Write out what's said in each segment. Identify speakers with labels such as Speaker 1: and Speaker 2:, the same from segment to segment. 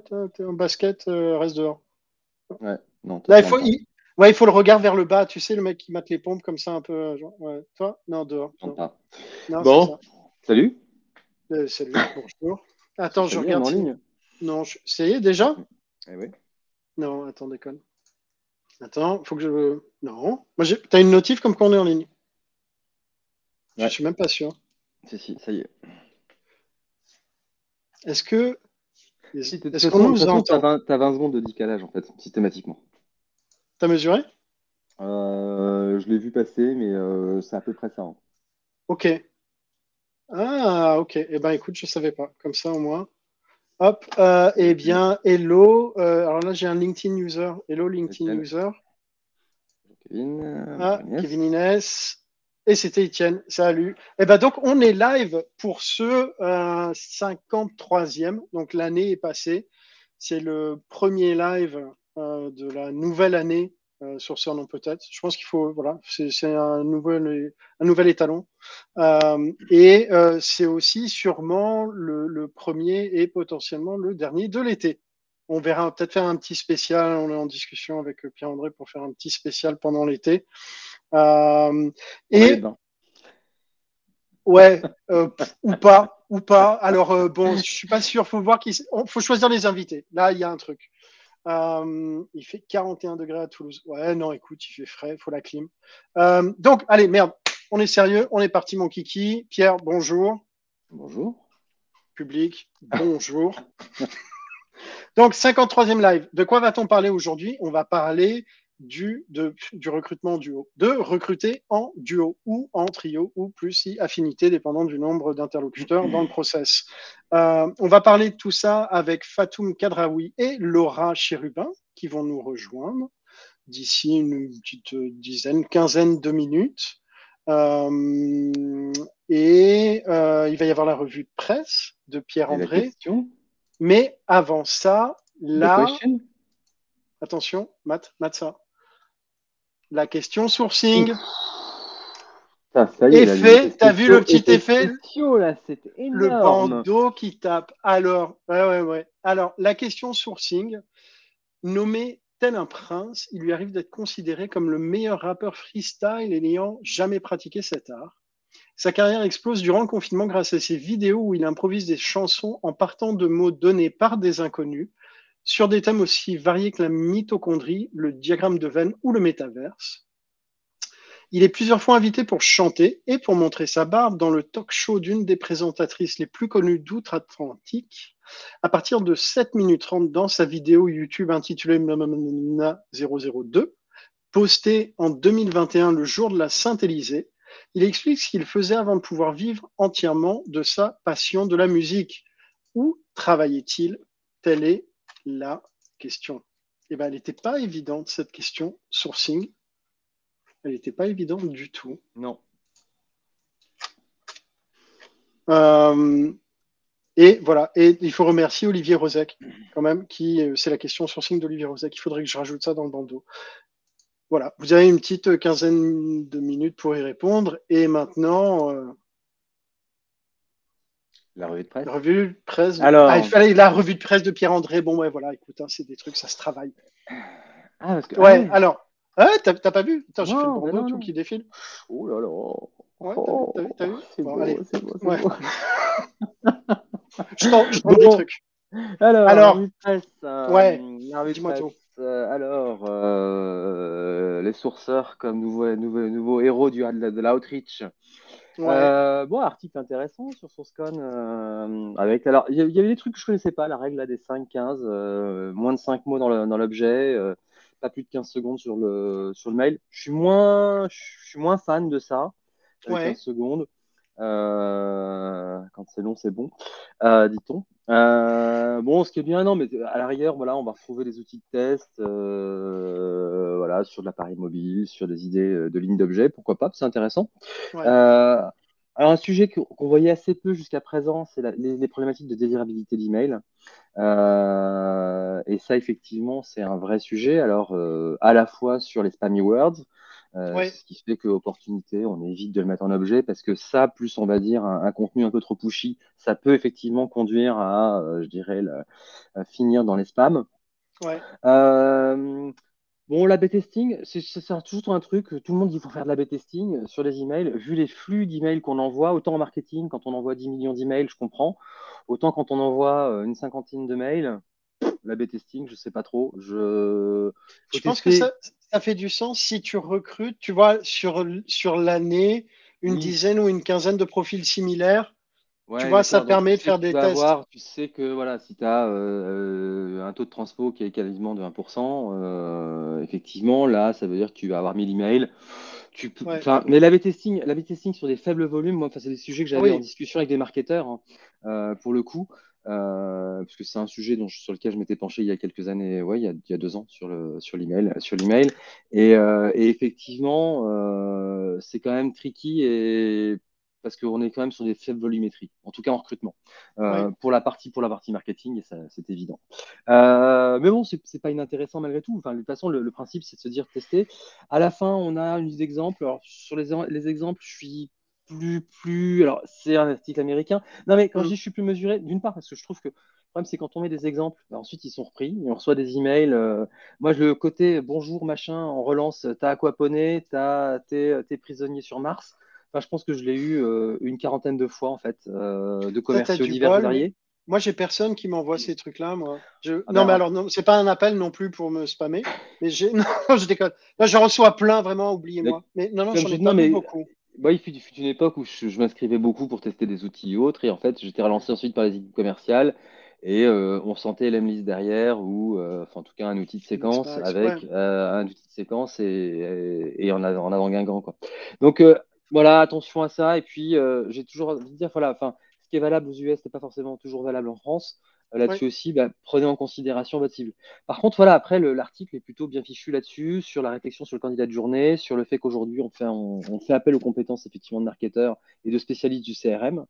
Speaker 1: t'es en basket, euh, reste dehors.
Speaker 2: Ouais, non.
Speaker 1: Là, il faut, il... Ouais, il faut le regard vers le bas. Tu sais, le mec qui mate les pompes comme ça, un peu. euh, Genre, ouais. Toi? Non, dehors.
Speaker 2: Non, Bon. Salut.
Speaker 1: Euh, salut, bonjour. Attends, je regarde.
Speaker 2: en
Speaker 1: si-
Speaker 2: ligne.
Speaker 1: Non, je... ça y est déjà?
Speaker 2: Eh oui.
Speaker 1: Non, attends, déconne. Attends, faut que je. Non. Moi, j'ai... T'as une notif comme qu'on est en ligne? Je
Speaker 2: Ouais.
Speaker 1: suis même pas sûr.
Speaker 2: Si, si, ça y est.
Speaker 1: Est-ce que. Est-ce qu'on nous
Speaker 2: t'as
Speaker 1: entend
Speaker 2: 20, t'as 20 secondes de décalage, en fait, systématiquement.
Speaker 1: T'as mesuré?
Speaker 2: Euh, je l'ai vu passer, mais euh, c'est à peu près ça. hein.
Speaker 1: Ok. Ah, ok. Eh ben, écoute, je savais pas. Comme ça, au moins. Hop. euh, eh bien, hello. Alors là, j'ai un LinkedIn user. Hello, LinkedIn user.
Speaker 2: Kevin.
Speaker 1: Ah. Kevin Inès. Et c'était Etienne. Salut. Eh ben, donc, on est live pour ce euh, 53e. Donc, l'année est passée. C'est le premier live euh, de la nouvelle année euh, sur Surnom peut-être. Je pense qu'il faut, voilà, c'est un nouvel, un nouvel étalon. Euh, et euh, c'est aussi sûrement le premier et potentiellement le dernier de l'été. On verra peut-être faire un petit spécial. On est en discussion avec Pierre-André pour faire un petit spécial pendant l'été. Euh, et ouais, euh, ou pas, ou pas. Alors euh, bon, je suis pas sûr. Faut voir qui. Faut choisir les invités. Là, il y a un truc. Il fait 41 degrés à Toulouse. Ouais, non, écoute, il fait frais. Faut la clim. Donc, allez, merde. On est sérieux. On est parti, mon kiki. Pierre, bonjour.
Speaker 2: Bonjour.
Speaker 1: Public, bonjour. Donc, 53e live. De quoi va-t-on parler aujourd'hui? On va parler du, de- du recrutement en duo. De recruter en duo ou en trio ou plus si affinité, dépendant du nombre d'interlocuteurs dans le process. Euh, on va parler de tout ça avec Fatoum Kadraoui et Laura Chérubin qui vont nous rejoindre d'ici une petite dizaine, quinzaine de minutes. Euh, et euh, il va y avoir la revue de presse de Pierre-André. Mais avant ça, là, attention, Matt, Matt ça. La question sourcing.
Speaker 2: Ça, ça y est,
Speaker 1: Effet, t'as vu le petit effet
Speaker 2: spéciaux, là, c'est
Speaker 1: Le bandeau qui tape. Alors, ouais, ouais, ouais. Alors, la question sourcing, nommé tel un prince, il lui arrive d'être considéré comme le meilleur rappeur freestyle et n'ayant jamais pratiqué cet art. Sa carrière explose durant le confinement grâce à ses vidéos où il improvise des chansons en partant de mots donnés par des inconnus sur des thèmes aussi variés que la mitochondrie, le diagramme de Venn ou le métaverse. Il est plusieurs fois invité pour chanter et pour montrer sa barbe dans le talk show d'une des présentatrices les plus connues d'outre-Atlantique. À partir de 7 minutes 30 dans sa vidéo YouTube intitulée Mamamamamamna 002, postée en 2021 le jour de la Saint-Élysée, il explique ce qu'il faisait avant de pouvoir vivre entièrement de sa passion de la musique. Où travaillait-il? Telle est la question. Eh ben, elle n'était pas évidente, cette question, sourcing. Elle n'était pas évidente du tout.
Speaker 2: Non.
Speaker 1: Euh, et voilà. Et il faut remercier Olivier Rosec, quand même, qui, euh, c'est la question sourcing d'Olivier Rosec. Il faudrait que je rajoute ça dans le bandeau. Voilà. Vous avez une petite quinzaine de minutes pour y répondre. Et maintenant, euh,
Speaker 2: La revue de presse
Speaker 1: la revue de presse. de-
Speaker 2: Alors.
Speaker 1: Ah, il fallait la revue de presse de Pierre-André. Bon, ouais, voilà. Écoute, hein, c'est des trucs, ça se travaille.
Speaker 2: Ah, parce que.
Speaker 1: Ouais,
Speaker 2: ah,
Speaker 1: alors. Ah, t'as t'as pas vu? Attends, j'ai fait le bandeau, tout qui défile.
Speaker 2: Oh là là.
Speaker 1: Ouais,
Speaker 2: Oh,
Speaker 1: t'as vu, t'as vu, vu
Speaker 2: C'est
Speaker 1: Bon,
Speaker 2: beau,
Speaker 1: allez.
Speaker 2: beau,
Speaker 1: Ouais. Je tente
Speaker 2: Bon.
Speaker 1: des trucs.
Speaker 2: Alors,
Speaker 1: Alors.
Speaker 2: la revue de presse. euh,
Speaker 1: Ouais,
Speaker 2: la revue de
Speaker 1: dis-moi
Speaker 2: presse,
Speaker 1: tout.
Speaker 2: euh, alors, euh, les sourceurs comme nouveau, nouveau, nouveau héros du, de, de l'outreach.
Speaker 1: Ouais.
Speaker 2: Euh, bon, article intéressant sur SourceCon. euh, avec, alors, il y, avait des trucs que je connaissais pas, la règle là, des 5-15, euh, moins de 5 mots dans l'objet, pas plus de 15 secondes sur le, sur le mail. Je suis moins, je suis moins fan de ça,
Speaker 1: Ouais.
Speaker 2: 15 secondes. Euh, quand c'est long, c'est bon, euh, dit-on. Euh, bon, ce qui est bien, non, mais à l'arrière, voilà, on va retrouver des outils de test, voilà, sur de l'appareil mobile, sur des idées de lignes d'objets, pourquoi pas, c'est intéressant.
Speaker 1: Ouais.
Speaker 2: Alors, un sujet qu'on voyait assez peu jusqu'à présent, c'est les, les problématiques de désirabilité d'email. Euh, et ça, effectivement, c'est un vrai sujet. Alors, euh, à la fois sur les spammy words, Ce qui fait que opportunité, on évite de le mettre en objet parce que ça, plus on va dire un, contenu un peu trop pushy, ça peut effectivement conduire à, je dirais, finir dans les spams.
Speaker 1: Ouais.
Speaker 2: Bon, l'A-B testing, c'est toujours un truc, tout le monde dit qu'il faut faire de l'A-B testing sur les emails. Vu les flux d'emails qu'on envoie, autant en marketing, quand on envoie 10 millions d'emails, je comprends. Autant quand on envoie euh, une cinquantaine de mails, l'A-B testing, je ne sais pas trop. Je,
Speaker 1: je pense que ça, fait du sens si tu recrutes, tu vois, sur, sur l'année, une dizaine ou une quinzaine de profils similaires. Tu vois, ça permet de faire des tests.
Speaker 2: tu sais que voilà, si tu as euh, un taux de transpo qui est quasiment de 1%, euh, effectivement, là, ça veut dire que tu vas avoir 1000 emails. Tu Mais l'AB testing, testing sur des faibles volumes, moi, c'est des sujets que j'avais en discussion avec des marketeurs, hein, euh, pour le coup, parce que c'est un sujet dont, sur lequel je m'étais penché il y a quelques années, ouais, il, y a, deux ans sur le sur l'email, sur l'email, et, et effectivement, c'est quand même tricky et parce qu'on est quand même sur des faibles volumétries, en tout cas en recrutement, euh, pour, la partie, pour la partie marketing, et c'est évident. Euh, mais bon, c'est pas inintéressant malgré tout. Enfin, de toute façon, le, principe, c'est de se dire tester. À la fin, on a une liste d'exemples. Alors, sur les, les, exemples, je suis plus, plus. Alors, c'est un article américain. Non, mais quand mm. je dis je suis plus mesuré, d'une part, parce que je trouve que le problème, c'est quand on met des exemples, bah, ensuite ils sont repris, on reçoit des emails. Euh, moi, le côté bonjour, machin, on relance, t'as aquaponé, t'as tes prisonniers sur Mars je pense que je l'ai eu euh, une quarantaine de fois, en fait, euh, de commerciaux divers et variés.
Speaker 1: Moi, j'ai personne qui m'envoie ces trucs-là, moi. Je... Ah non, ben mais alors, non, c'est pas un appel non plus pour me spammer. Mais j'ai... non, je déconne. Là, je reçois plein, vraiment, oubliez-moi. Mais non, non, j'en ai pas beaucoup.
Speaker 2: Il fut, une époque où je, m'inscrivais beaucoup pour tester des outils et autres. Et en fait, j'étais relancé ensuite par les équipes commerciales. Et euh, on sentait l'Emlist derrière, ou enfin, en tout cas un outil de séquence avec un outil de séquence et, et, en, avant, en avant Guingamp. Quoi. Donc, voilà, attention à ça. Et puis, euh, j'ai toujours envie de dire, voilà, enfin, ce qui est valable aux US n'est pas forcément toujours valable en France. Euh, là-dessus aussi, bah, prenez en considération votre cible. Par contre, voilà, après, l'article est plutôt bien fichu là-dessus, sur la réflexion sur le candidat de journée, sur le fait qu'aujourd'hui, on fait, on, fait appel aux compétences effectivement de marketeurs et de spécialistes du CRM.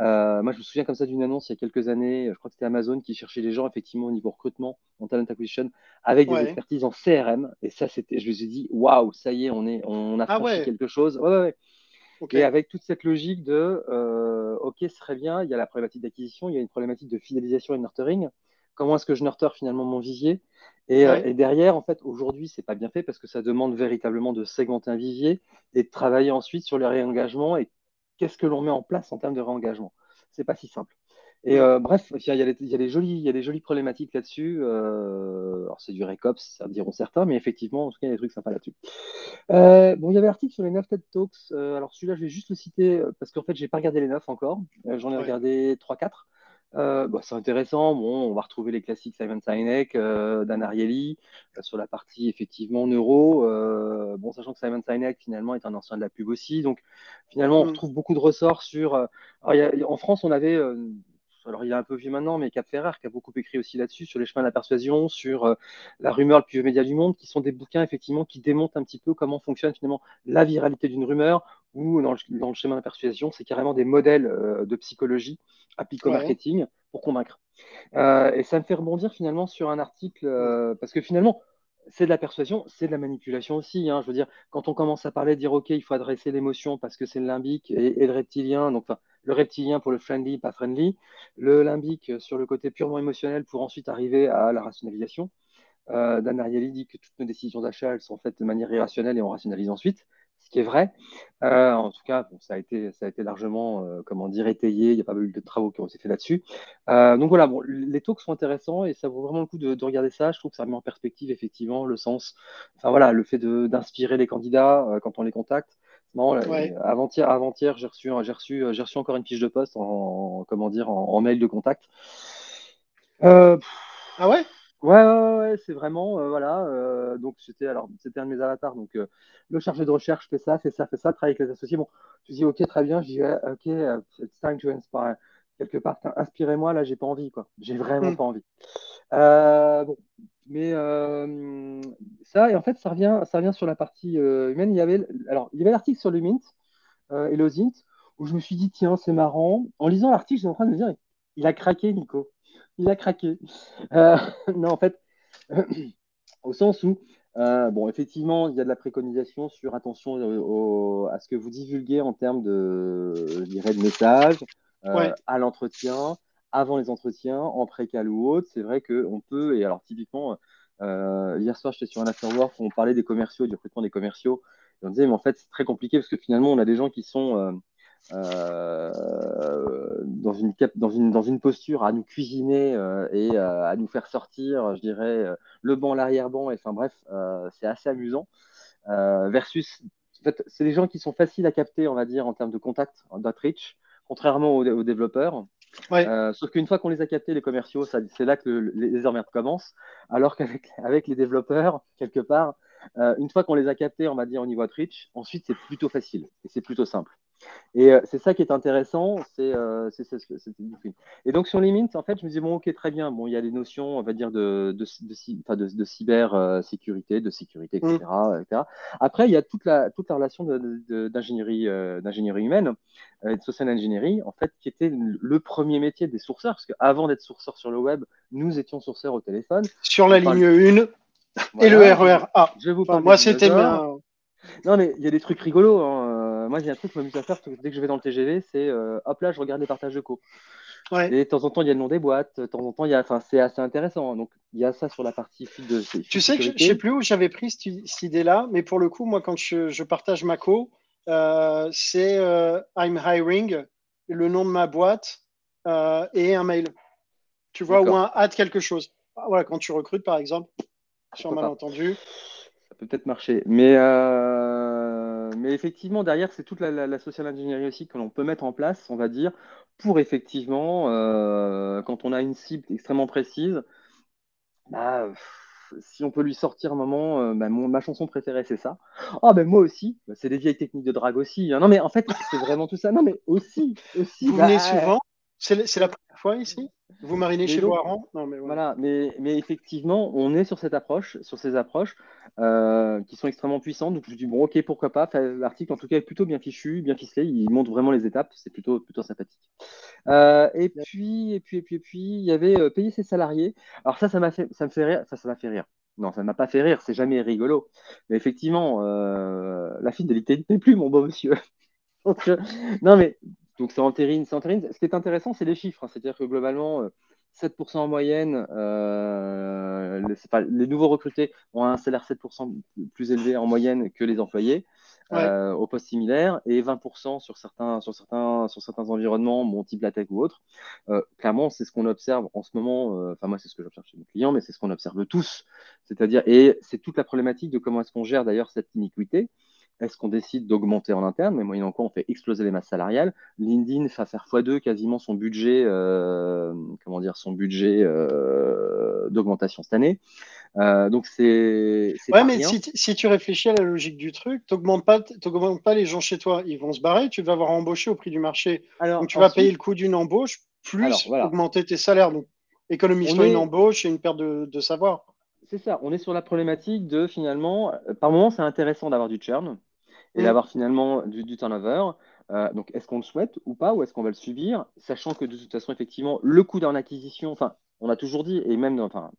Speaker 2: Euh, moi, je me souviens comme ça d'une annonce il y a quelques années, je crois que c'était Amazon qui cherchait des gens effectivement au niveau recrutement, en talent acquisition, avec des expertises en CRM. Et ça, c'était, je me suis dit, waouh, ça y est, on, est, on a ah quelque chose. Ouais, ouais, et avec toute cette logique de, euh, OK, ce serait bien, il y a la problématique d'acquisition, il y a une problématique de fidélisation et de nurturing. Comment est-ce que je nurture finalement mon vivier? Euh, et, derrière, en fait, aujourd'hui, c'est pas bien fait parce que ça demande véritablement de segmenter un vivier et de travailler ensuite sur le réengagement et qu'est-ce que l'on met en place en termes de réengagement? C'est pas si simple. Et euh, bref, il y, a y a des jolies, il y a des jolies problématiques là-dessus. Euh, alors, c'est du récops, ça diront certains, mais effectivement, en tout cas, il y a des trucs sympas là-dessus. Euh, bon, il y avait l'article sur les 9 TED Talks. alors, celui-là, je vais juste le citer parce qu'en fait, j'ai pas regardé les 9 encore. J'en ai regardé 3-4. Bah, c'est intéressant. Bon, on va retrouver les classiques Simon Sinek, Dan Ariely sur la partie effectivement neuro. bon, sachant que Simon Sinek finalement est un ancien de la pub aussi, donc finalement on mm. retrouve beaucoup de ressorts sur. en France, on avait alors il est un peu vieux maintenant, mais Cap Ferrer qui a beaucoup écrit aussi là-dessus, sur les chemins de la persuasion, sur euh, la rumeur le plus vieux média du monde, qui sont des bouquins effectivement qui démontent un petit peu comment fonctionne finalement la viralité d'une rumeur, ou dans le, schéma de la persuasion, c'est carrément des modèles euh, de psychologie appliqués au marketing pour convaincre. Euh, et ça me fait rebondir finalement sur un article, parce que finalement, c'est de la persuasion, c'est de la manipulation aussi. Hein. Je veux dire, quand on commence à parler, dire OK, il faut adresser l'émotion parce que c'est le limbique et, le reptilien, donc le reptilien pour le friendly, pas friendly, le limbique sur le côté purement émotionnel pour ensuite arriver à la rationalisation. Euh, Dan Ariely dit que toutes nos décisions d'achat, elles sont faites de manière irrationnelle et on rationalise ensuite qui est vrai. Euh, en tout cas, ça, a été, ça a été largement, euh, comment dire, étayé. Il n'y a pas eu de travaux qui ont été faits là-dessus. Euh, donc voilà, bon, les talks sont intéressants et ça vaut vraiment le coup de, regarder ça. Je trouve que ça met en perspective effectivement le sens, enfin voilà, le fait d'inspirer les candidats quand on les contacte. Avant-hier, avant-hier, j'ai reçu, j'ai reçu, j'ai reçu encore une fiche de poste en, comment dire, en, mail de contact.
Speaker 1: ah ouais?
Speaker 2: Ouais, ouais, ouais, c'est vraiment, euh, voilà. Euh, donc, c'était alors, c'était un de mes avatars. Donc, euh, le chargé de recherche fait ça, fait ça, fait ça, travaille avec les associés. Bon, je dis, ok, très bien. Je dis, ok, it's time to inspire. Quelque part, inspirez-moi, là, j'ai pas envie, quoi. J'ai vraiment hmm. pas envie. bon, mais ça, et en fait, ça revient, ça revient sur la partie humaine. Il y avait, alors, il y avait l'article sur le Mint et l'Ozint où je me suis dit, tiens, c'est marrant. En lisant l'article, j'étais en train de me dire, il a craqué, Nico il a craqué. Euh, non, en fait, au sens où bon, effectivement, il y a de la préconisation sur attention à ce que vous divulguez en termes de, je dirais, de messages, à l'entretien, avant les entretiens, en précal ou autre. C'est vrai qu'on peut, et alors typiquement, hier soir, j'étais sur un afterwork où on parlait des commerciaux, du recrutement des commerciaux. Et on disait, mais en fait, c'est très compliqué parce que finalement, on a des gens qui sont euh, dans, une, dans, une, dans une posture à nous cuisiner euh, et euh, à nous faire sortir, je dirais, le banc, l'arrière-banc, et enfin bref, c'est assez amusant. versus, en fait, c'est des gens qui sont faciles à capter, on va dire, en termes de contact, d'outreach, contrairement aux, développeurs. sauf qu'une fois qu'on les a captés, les commerciaux, c'est là que les emmerdes commencent. Alors qu'avec avec les développeurs, quelque part, une fois qu'on les a captés, on va dire au niveau outreach, ensuite c'est plutôt facile et c'est plutôt simple. Et euh, c'est ça qui est intéressant, c'est euh, Et donc sur les mints, en fait, je me dis bon, ok, très bien. Bon, il y a des notions, on va dire de de, de, de, cyber euh, sécurité, de sécurité, etc., mm. Après, il y a toute la toute la relation d'ingénierie d'ingénierie humaine, de social engineering, en fait, qui était le premier métier des sourceurs, parce qu'avant d'être sourceurs sur le web, nous étions sourceurs au téléphone.
Speaker 1: Sur la ligne 1 et le RER A. Je vous parle moi, c'était bien.
Speaker 2: Non, mais il y a des trucs rigolos. Hein. Euh, moi, j'ai un truc qui m'amuse à faire dès que je vais dans le TGV, c'est euh, hop là, je regarde les partages de co. Et de temps en temps, il y a le nom des boîtes. De temps en temps, il y a, enfin, c'est assez intéressant. Hein. Donc, il y a ça sur la partie feed de.
Speaker 1: Tu sais que je, ne sais plus où j'avais pris cette, idée-là, mais pour le coup, moi, quand je, partage ma co, euh, c'est I'm hiring, le nom de ma boîte et un mail. Tu vois, ou un add quelque chose. Ah, voilà, quand tu recrutes, par exemple, sur malentendu
Speaker 2: peut-être marcher. Mais, euh, mais effectivement, derrière, c'est toute la, social engineering aussi que l'on peut mettre en place, on va dire, pour effectivement, euh, quand on a une cible extrêmement précise, bah, si on peut lui sortir un moment, euh, bah, ma chanson préférée, c'est ça. Ah, ben moi aussi, bah, c'est des vieilles techniques de drague aussi. Hein. Non, mais en fait, c'est vraiment tout ça. Non, mais aussi. aussi
Speaker 1: Vous venez souvent C'est la première fois ici? Vous marinez chez vous
Speaker 2: Non, mais Voilà, mais, mais, effectivement, on est sur cette approche, sur ces approches euh, qui sont extrêmement puissantes. Donc je dis bon, ok, pourquoi pas. L'article en tout cas est plutôt bien fichu, bien ficelé. Il montre vraiment les étapes. C'est plutôt plutôt sympathique. Euh, et puis et puis et puis et puis il y avait euh, payer ses salariés. Alors ça, ça m'a fait, ça me fait rire. Ça, ça m'a fait rire. Non, ça ne m'a pas fait rire. C'est jamais rigolo. Mais effectivement, la fidélité n'est plus, mon beau monsieur. Donc, non, mais donc c'est entérine, c'est Ce qui est intéressant, c'est les chiffres. Hein. C'est-à-dire que globalement, 7% euh, en moyenne, euh, les, nouveaux recrutés ont un salaire 7% plus élevé en moyenne que les employés euh, au poste similaire et 20% sur certains, sur, certains, sur certains environnements, bon, type la tech ou autre. clairement, c'est ce qu'on observe en ce moment. Enfin, moi, c'est ce que j'observe chez mes clients, mais c'est ce qu'on observe tous. C'est-à-dire, et c'est toute la problématique de comment est-ce qu'on gère d'ailleurs cette iniquité. Est-ce qu'on décide d'augmenter en interne? Mais moyennant quoi, on fait exploser les masses salariales. LinkedIn va faire x2 quasiment son budget, euh, comment dire, son budget euh, d'augmentation cette année. Euh, donc c'est.
Speaker 1: Ouais, mais si, tu réfléchis à la logique du truc, tu n'augmentes pas, pas les gens chez toi. Ils vont se barrer, tu vas avoir embauché au prix du marché. donc tu vas payer le coût d'une embauche plus augmenter tes salaires. Donc économise-toi une embauche et une perte de savoir.
Speaker 2: C'est ça, on est sur la problématique de finalement, par moment, c'est intéressant d'avoir du churn et mm. d'avoir finalement du, turnover. Euh, donc, est-ce qu'on le souhaite ou pas, ou est-ce qu'on va le subir, sachant que de toute façon, effectivement, le coût d'un acquisition, enfin, on a toujours dit, et même dans, enfin,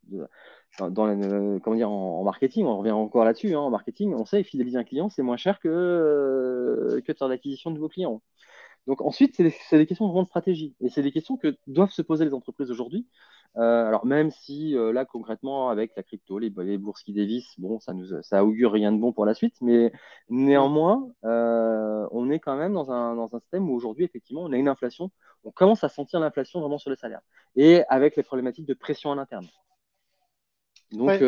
Speaker 2: dans comment dire, en, marketing, on revient encore là-dessus, hein, en marketing, on sait fidéliser un client, c'est moins cher que, euh, que de faire l'acquisition de nouveaux clients. Donc ensuite, c'est des, des, questions de stratégie, et c'est des questions que doivent se poser les entreprises aujourd'hui, euh, alors même si euh, là concrètement avec la crypto, les, bourses qui dévissent, bon, ça nous, ça augure rien de bon pour la suite, mais néanmoins, euh, on est quand même dans un, dans un système où aujourd'hui effectivement on a une inflation, on commence à sentir l'inflation vraiment sur les salaires, et avec les problématiques de pression en interne. Donc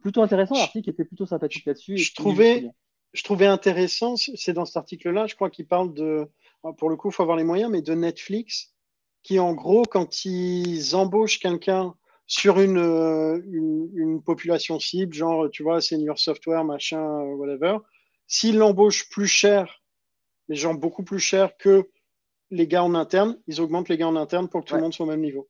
Speaker 2: plutôt intéressant, l'article était plutôt sympathique là-dessus.
Speaker 1: Je trouvais, je trouvais intéressant, c'est dans cet article-là, je crois qu'il parle de, pour le coup, il faut avoir les moyens, mais de Netflix qui, en gros, quand ils embauchent quelqu'un sur une, euh, une, population cible, genre, tu vois, senior software, machin, euh, whatever, s'ils l'embauchent plus cher, les gens beaucoup plus cher que les gars en interne, ils augmentent les gars en interne pour que tout le monde soit au même niveau.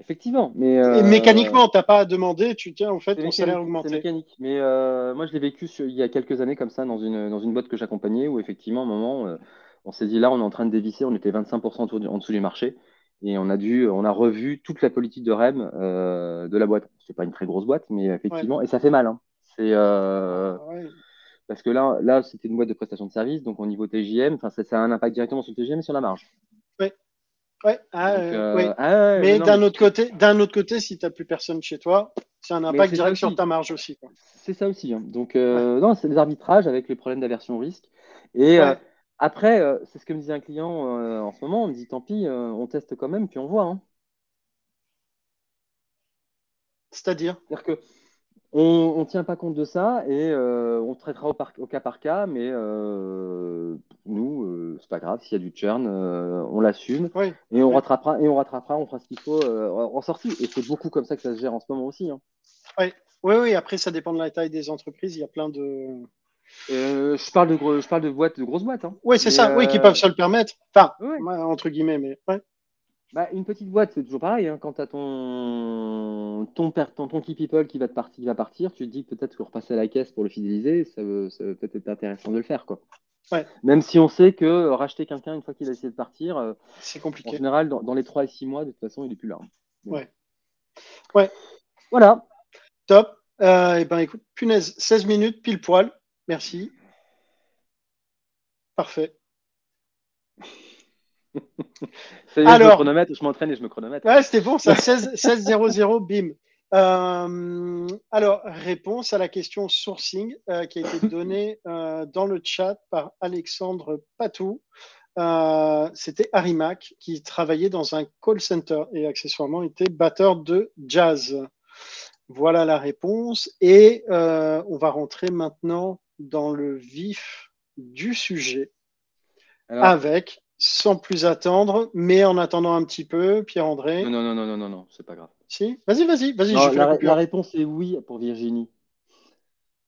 Speaker 2: Effectivement, mais
Speaker 1: euh... mécaniquement, t'as pas à demander, tu tiens en fait ton salaire augmenté.
Speaker 2: C'est mécanique, mais euh, moi je l'ai vécu il y a quelques années comme ça dans une dans une boîte que j'accompagnais où effectivement à un moment on s'est dit là, on est en train de dévisser, on était 25% en dessous du marché. Et on a dû, on a revu toute la politique de REM euh, de la boîte. C'est pas une très grosse boîte, mais effectivement, et ça fait mal. Hein. C'est euh, ah parce que là, là, c'était une boîte de prestation de service, donc au niveau TGM, ça, ça a un impact directement sur le TGM et sur la marge.
Speaker 1: Oui. Ouais, ah, euh, ah mais d'un autre côté, d'un autre côté, si tu n'as plus personne chez toi, c'est un impact direct sur ta marge aussi.
Speaker 2: C'est ça aussi. Hein. Donc, non, c'est des arbitrages avec les problèmes d'aversion au risque. Et après, c'est ce que me disait un client en ce moment. On me dit, tant pis, on teste quand même, puis on voit. Hein.
Speaker 1: C'est-à-dire?
Speaker 2: C'est-à-dire que on ne tient pas compte de ça et euh, on traitera au, cas par cas, mais euh, nous, euh, pas grave, s'il y a du churn, on l'assume et on rattrapera et on rattrapera, on fera ce qu'il faut en sortie. Et c'est beaucoup comme ça que ça se gère en ce moment aussi. Hein.
Speaker 1: Oui. oui, oui, après ça dépend de la taille des entreprises, il y a plein de.
Speaker 2: je, parle de je parle de boîtes, de grosses boîtes. Hein.
Speaker 1: Oui, c'est ça, oui, qui peuvent se le permettre. Enfin, entre guillemets, mais.
Speaker 2: Bah, une petite boîte, c'est toujours pareil. Hein. Quand tu as ton, ton, ton, ton, key people qui va, te partir, qui va partir, tu te dis peut-être que repasser à la caisse pour le fidéliser, ça, veut, ça peut-être être intéressant de le faire. Quoi.
Speaker 1: Ouais.
Speaker 2: Même si on sait que racheter quelqu'un une fois qu'il a essayé de partir, euh,
Speaker 1: c'est compliqué.
Speaker 2: En général, dans, dans, les 3 et 6 mois, de toute façon, il est plus là.
Speaker 1: Ouais. Ouais.
Speaker 2: Voilà.
Speaker 1: Top. Euh, et eh ben écoute, punaise, 16 minutes, pile poil. Merci. Parfait.
Speaker 2: Alors, je chronomètre, je m'entraîne et je me chronomètre.
Speaker 1: Ouais, c'était bon, ça, 16, 16 0 bim. Euh, alors, réponse à la question sourcing euh, qui a été donnée euh, dans le chat par Alexandre Patou. C'était Harry Mac qui travaillait dans un call center et accessoirement était batteur de jazz. Voilà la réponse. Et on va rentrer maintenant dans le vif du sujet avec sans plus attendre, mais en attendant un petit peu, Pierre-André.
Speaker 2: Non, non, non, non, non, non, c'est pas grave.
Speaker 1: Si Vas-y, vas-y, vas-y.
Speaker 2: La, la, réponse est oui pour Virginie.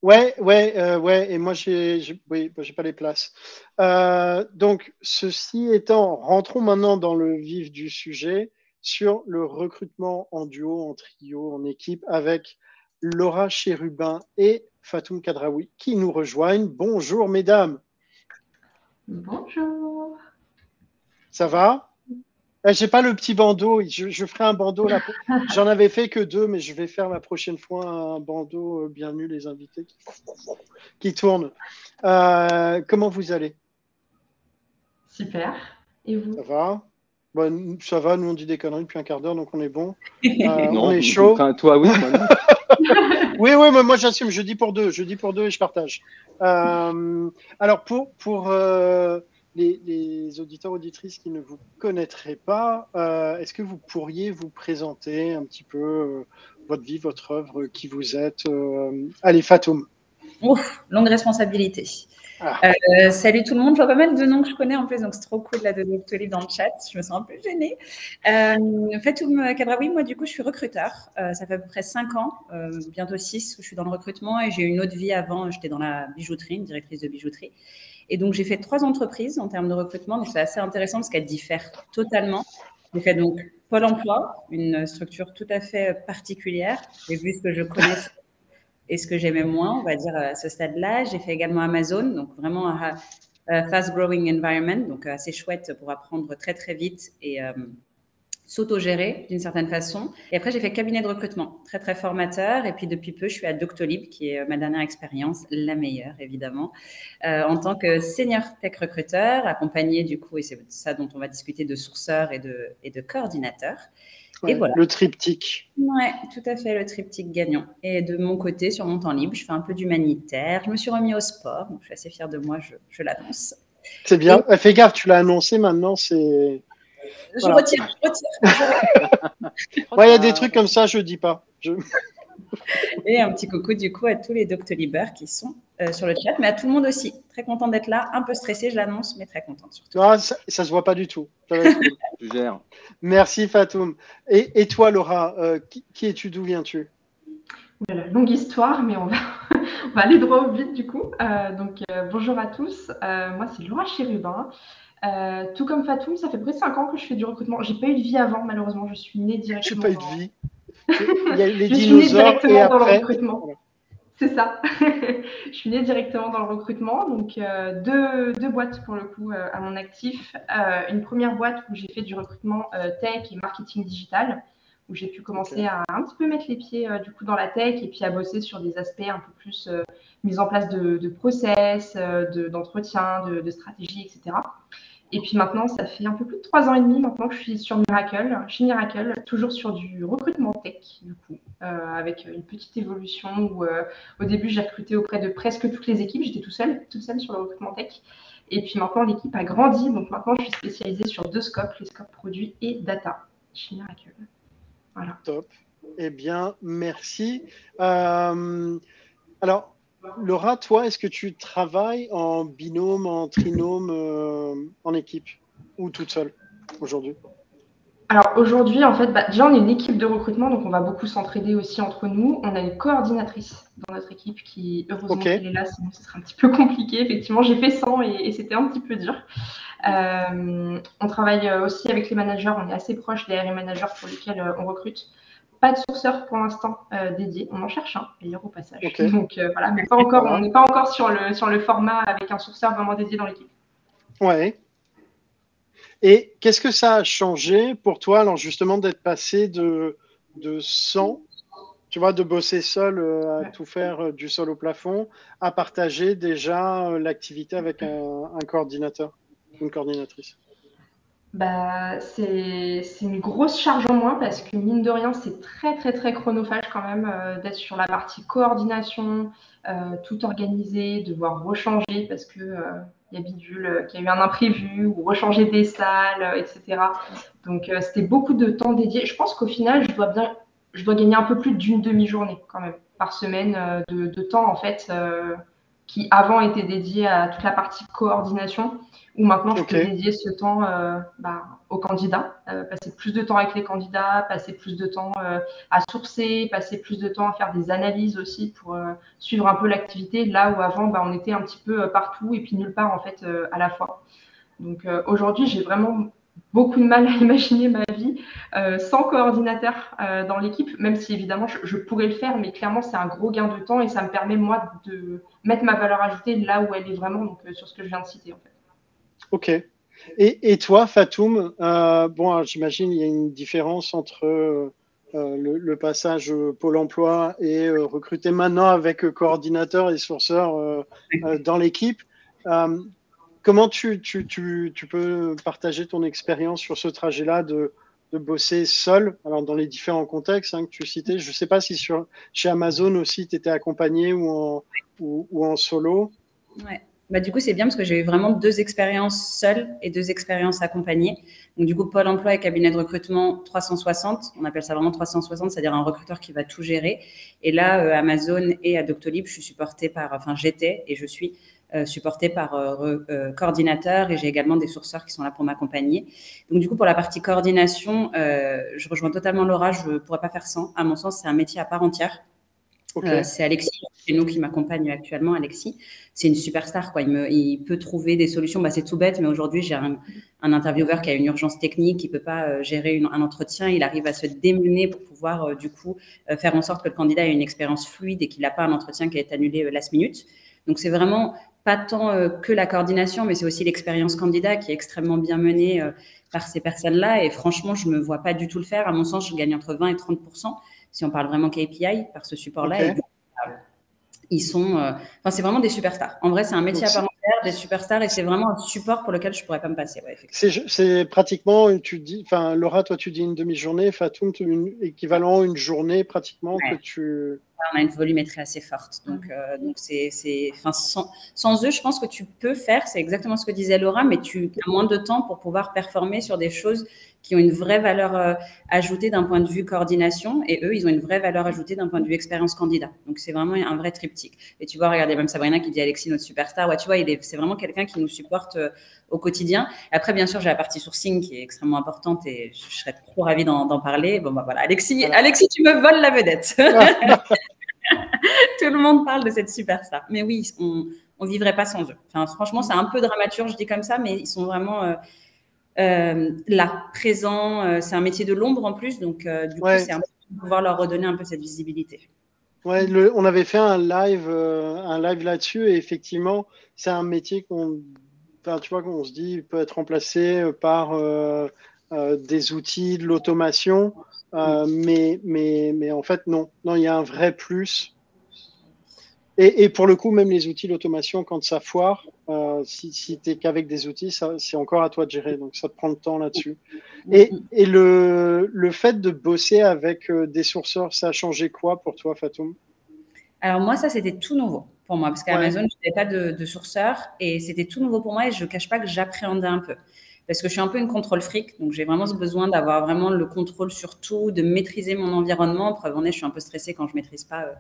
Speaker 1: Ouais, ouais, euh, ouais, et moi, j'ai, oui, j'ai pas les places. Euh, donc, ceci étant, rentrons maintenant dans le vif du sujet sur le recrutement en duo, en trio, en équipe avec Laura Chérubin et Fatoum Kadraoui qui nous rejoignent. Bonjour, mesdames.
Speaker 3: Bonjour.
Speaker 1: Ça va? J'ai pas le petit bandeau. Je, ferai un bandeau là. J'en avais fait que deux, mais je vais faire la prochaine fois un bandeau euh, bien nul, les invités qui, tournent. Euh, comment vous allez?
Speaker 3: Super. Et vous?
Speaker 1: Ça va? Ça va, nous on dit des conneries depuis un quart d'heure, donc on est bon. Euh, on est chaud.
Speaker 2: toi, oui.
Speaker 1: oui, oui, mais moi j'assume, je dis pour deux, je dis pour deux et je partage. alors pour, pour les, auditeurs auditrices qui ne vous connaîtraient pas, euh, est-ce que vous pourriez vous présenter un petit peu euh, votre vie, votre œuvre, qui vous êtes euh, Allez, Fatoum.
Speaker 3: Ouf, longue responsabilité. Ah. salut tout le monde, je vois pas mal de noms que je connais en plus, donc c'est trop cool de donner Doctolib dans le chat. Je me sens un peu gênée. Fatoum Kadraoui, moi du coup, je suis recruteur. ça fait à peu près 5 ans, bientôt 6, que je suis dans le recrutement et j'ai eu une autre vie avant. J'étais dans la bijouterie, une directrice de bijouterie. Et donc, j'ai fait trois entreprises en termes de recrutement. Donc, c'est assez intéressant parce qu'elles diffèrent totalement. J'ai fait donc Pôle emploi, une structure tout à fait particulière. J'ai vu ce que je connais et ce que j'aimais moins, on va dire, à ce stade-là. J'ai fait également Amazon, donc vraiment un fast-growing environment, donc assez chouette pour apprendre très, très vite et euh, s'auto-gérer d'une certaine façon. Et après, j'ai fait cabinet de recrutement, très très formateur. Et puis depuis peu, je suis à Doctolib, qui est euh, ma dernière expérience, la meilleure évidemment, euh, en tant que senior tech recruteur, accompagné du coup, et c'est ça dont on va discuter, de sourceurs et de, et de coordinateurs.
Speaker 1: et voilà. Le triptyque.
Speaker 3: Ouais, tout à fait, le triptyque gagnant. Et de mon côté, sur mon temps libre, je fais un peu d'humanitaire. Je me suis remis au sport, donc je suis assez fière de moi, je, je l'annonce.
Speaker 1: C'est bien. Fais gaffe, tu l'as annoncé maintenant, c'est
Speaker 3: je retire, je
Speaker 1: retire. Il y a des trucs comme ça, je ne dis pas.
Speaker 3: Et un petit coucou du coup à tous les Doctolibers qui sont euh, sur le chat, mais à tout le monde aussi. Très content d'être là, un peu stressé, je l'annonce, mais très contente surtout.
Speaker 1: Ah, ça, ne se voit pas du tout. Merci Fatoum. Et, toi Laura, euh, qui, es-tu D'où viens-tu?
Speaker 3: Longue histoire, mais on va, on va aller droit au but du coup. Euh, donc bonjour à tous, moi c'est Laura Chérubin. Euh, tout comme Fatoum, ça fait près de 5 ans que je fais du recrutement. J'ai pas eu de vie avant, malheureusement. Je suis née directement.
Speaker 1: J'ai pas eu de vie. Il y a les je suis née directement dans le recrutement.
Speaker 3: C'est ça. je suis née directement dans le recrutement. Donc, euh, deux, deux, boîtes pour le coup euh, à mon actif. une première boîte où j'ai fait du recrutement tech et marketing digital,
Speaker 4: où j'ai pu commencer à un petit peu mettre les pieds du coup dans la tech et puis à bosser sur des aspects un peu plus mise en place de, process, d'entretien, de, de, stratégie, etc. Et puis maintenant, ça fait un peu plus de trois ans et demi maintenant que je suis sur Miracle, chez Miracle, toujours sur du recrutement tech, du coup, euh, avec une petite évolution où euh, au début, j'ai recruté auprès de presque toutes les équipes. J'étais tout seul, tout seul sur le recrutement tech. Et puis maintenant, l'équipe a grandi. Donc maintenant, je suis spécialisée sur deux scopes, les scopes produits et data chez Miracle.
Speaker 1: Voilà. Top. Eh bien, merci. Euh, alors, Laura, toi, est-ce que tu travailles en binôme, en trinôme, euh, en équipe ou toute seule aujourd'hui?
Speaker 4: Alors aujourd'hui, en fait, bah, déjà on est une équipe de recrutement, donc on va beaucoup s'entraider aussi entre nous. On a une coordinatrice dans notre équipe qui, heureusement, elle est là, sinon ce serait un petit peu compliqué. Effectivement, j'ai fait 100 et, c'était un petit peu dur. Euh, on travaille aussi avec les managers, on est assez proche des RM managers pour lesquels euh, on recrute. Pas de sourceur pour l'instant euh, dédié. On en cherche un, d'ailleurs, au passage. Donc euh, voilà, mais pas encore, on n'est pas encore sur le, sur le format avec un sourceur vraiment dédié dans l'équipe.
Speaker 1: Ouais. Et qu'est-ce que ça a changé pour toi, alors justement, d'être passé de, de 100, tu vois, de bosser seul euh, à tout faire du sol au plafond, à partager déjà l'activité avec un, un coordinateur, une coordinatrice?
Speaker 4: Bah, c'est une grosse charge en moins parce que mine de rien, c'est très très très chronophage quand même euh, d'être sur la partie coordination, euh, tout organisé, devoir rechanger parce que euh, y a bidule, qu'il y a eu un imprévu ou rechanger des salles, etc. Donc c'était beaucoup de temps dédié. Je pense qu'au final, je dois bien, je dois gagner un peu plus d'une demi-journée quand même par semaine de, temps en fait qui avant était dédié à toute la partie coordination où maintenant je peux dédier ce temps euh, bah, aux candidats, euh, passer plus de temps avec les candidats, passer plus de temps euh, à sourcer, passer plus de temps à faire des analyses aussi pour suivre un peu l'activité, là où avant bah, on était un petit peu partout et puis nulle part en fait à la fois. Donc aujourd'hui j'ai vraiment beaucoup de mal à imaginer ma vie sans coordinateur dans l'équipe, même si évidemment je, pourrais le faire, mais clairement c'est un gros gain de temps et ça me permet moi de mettre ma valeur ajoutée là où elle est vraiment, donc sur ce que je viens de citer en fait.
Speaker 1: Ok. Et, toi, Fatoum, euh, bon, j'imagine il y a une différence entre euh, le, passage Pôle emploi et euh, recruter maintenant avec coordinateur et sourceur dans l'équipe. Comment tu, peux partager ton expérience sur ce trajet-là de, bosser seul, alors dans les différents contextes hein, que tu citais Je ne sais pas si chez Amazon aussi tu étais accompagné ou en, solo.
Speaker 3: Ouais. Bah, du coup, c'est bien parce que j'ai eu vraiment deux expériences seules et deux expériences accompagnées. Donc, du coup, Pôle emploi et cabinet de recrutement 360, on appelle ça vraiment 360, c'est-à-dire un recruteur qui va tout gérer. Et là, euh, Amazon et à Doctolib, je suis supportée par, enfin, j'étais et je suis supportée par euh, euh, coordinateur et j'ai également des sourceurs qui sont là pour m'accompagner. Donc, du coup, pour la partie coordination, je rejoins totalement Laura, je ne pourrais pas faire sans. À mon sens, c'est un métier à part entière. Euh, c'est Alexis chez nous qui m'accompagne actuellement. Alexis, c'est une superstar. Quoi. Il, me, il peut trouver des solutions. Bah, c'est tout bête, mais aujourd'hui, j'ai un, un, intervieweur qui a une urgence technique, qui peut pas euh, gérer un entretien. Il arrive à se démener pour pouvoir, euh, du coup, faire en sorte que le candidat ait une expérience fluide et qu'il n'a pas un entretien qui est annulé last minute. Donc, c'est vraiment pas tant que la coordination, mais c'est aussi l'expérience candidat qui est extrêmement bien menée par ces personnes-là. Et franchement, je me vois pas du tout le faire. À mon sens, je gagne entre 20 et 30% si on parle vraiment KPI, par ce support-là. Ils sont, euh, enfin, c'est vraiment des superstars. En vrai, c'est un métier à part des superstars, et c'est vraiment un support pour lequel je pourrais pas me passer.
Speaker 1: c'est pratiquement, tu dis, enfin, Laura, toi, tu dis une demi-journée, Fatoum, une, équivalent une journée pratiquement que tu
Speaker 3: on a une volumétrie assez forte. Donc, euh, donc c'est, sans, eux, je pense que tu peux faire, c'est exactement ce que disait Laura, mais tu as moins de temps pour pouvoir performer sur des choses qui ont une vraie valeur euh, ajoutée d'un point de vue coordination, et eux, ils ont une vraie valeur ajoutée d'un point de vue expérience candidat. Donc, c'est vraiment un vrai triptyque. Et tu vois, regardez, même Sabrina qui dit Alexis, notre superstar, ouais, tu vois, c'est vraiment quelqu'un qui nous supporte euh, au quotidien. Après, bien sûr, j'ai la partie sourcing qui est extrêmement importante et je serais trop ravie d'en parler. Bon, bah voilà, Alexis, Alexis, tu me voles la vedette. Tout le monde parle de cette superstar. Mais oui, on ne vivrait pas sans eux. Enfin, franchement, c'est un peu dramaturge, je dis comme ça, mais ils sont vraiment euh, euh, là, présents. Euh, c'est un métier de l'ombre en plus, donc du coup, c'est important de pouvoir leur redonner un peu cette visibilité.
Speaker 1: Ouais, on avait fait un live, un live là-dessus, et effectivement, c'est un métier qu'on, tu vois, qu'on se dit peut être remplacé par des outils, de l'automation. mais, mais, mais en fait, non. Non, il y a un vrai plus. Et, et pour le coup, même les outils d'automation, quand ça foire, si, si tu n'es qu'avec des outils, c'est encore à toi de gérer. Donc, ça te prend le temps là-dessus. Et, et le, le, fait de bosser avec des sourceurs, ça a changé quoi pour toi, Fatoum?
Speaker 3: Alors, moi, ça, c'était tout nouveau pour moi, parce qu'à Amazon, je n'avais pas de, de sourceur et c'était tout nouveau pour moi et je ne cache pas que j'appréhendais un peu. Parce que je suis un peu une contrôle fric, donc j'ai vraiment ce besoin d'avoir vraiment le contrôle sur tout, de maîtriser mon environnement. Preuve en est, je suis un peu stressée quand je ne maîtrise pas euh,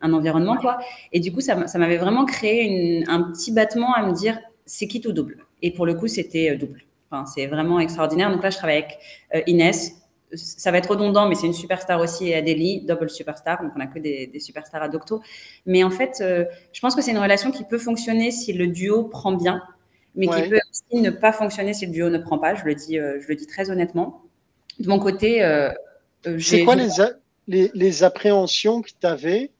Speaker 3: un environnement, quoi. Et du coup, ça, ça m'avait vraiment créé une, un petit battement à me dire, c'est qui tout double? Et pour le coup, c'était euh, double. Enfin, c'est vraiment extraordinaire. Donc là, je travaille avec euh, Inès, ça va être redondant, mais c'est une superstar aussi, Adélie, double superstar, donc on n'a que des, des, superstars à Docto. Mais en fait, euh, je pense que c'est une relation qui peut fonctionner si le duo prend bien, mais qui peut aussi ne pas fonctionner si le duo ne prend pas. Je le dis, euh, je le dis très honnêtement. De mon côté, euh,
Speaker 1: c'est quoi les, les, les, appréhensions que tu avais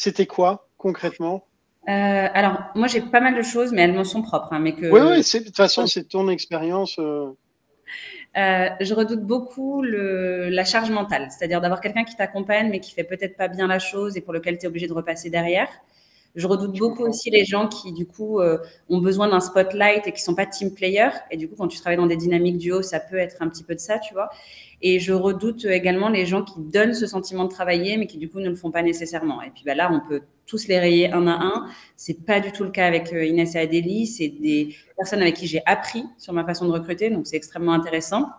Speaker 1: C'était quoi concrètement?
Speaker 3: Alors, moi, j'ai pas mal de choses, mais elles me sont propres. Hein, mais que...
Speaker 1: Oui, oui, de toute façon, c'est ton expérience.
Speaker 3: Euh, je redoute beaucoup le, la charge mentale, c'est-à-dire d'avoir quelqu'un qui t'accompagne mais qui fait peut-être pas bien la chose et pour lequel tu es obligé de repasser derrière. Je redoute beaucoup aussi les gens qui, du coup, euh, ont besoin d'un spotlight et qui sont pas team players. Et du coup, quand tu travailles dans des dynamiques duo, ça peut être un petit peu de ça, tu vois. Et je redoute également les gens qui donnent ce sentiment de travailler, mais qui, du coup, ne le font pas nécessairement. Et puis, bah, là, on peut tous les rayer un à un. C'est pas du tout le cas avec euh, Inès et Adélie. C'est des personnes avec qui j'ai appris sur ma façon de recruter. Donc, c'est extrêmement intéressant.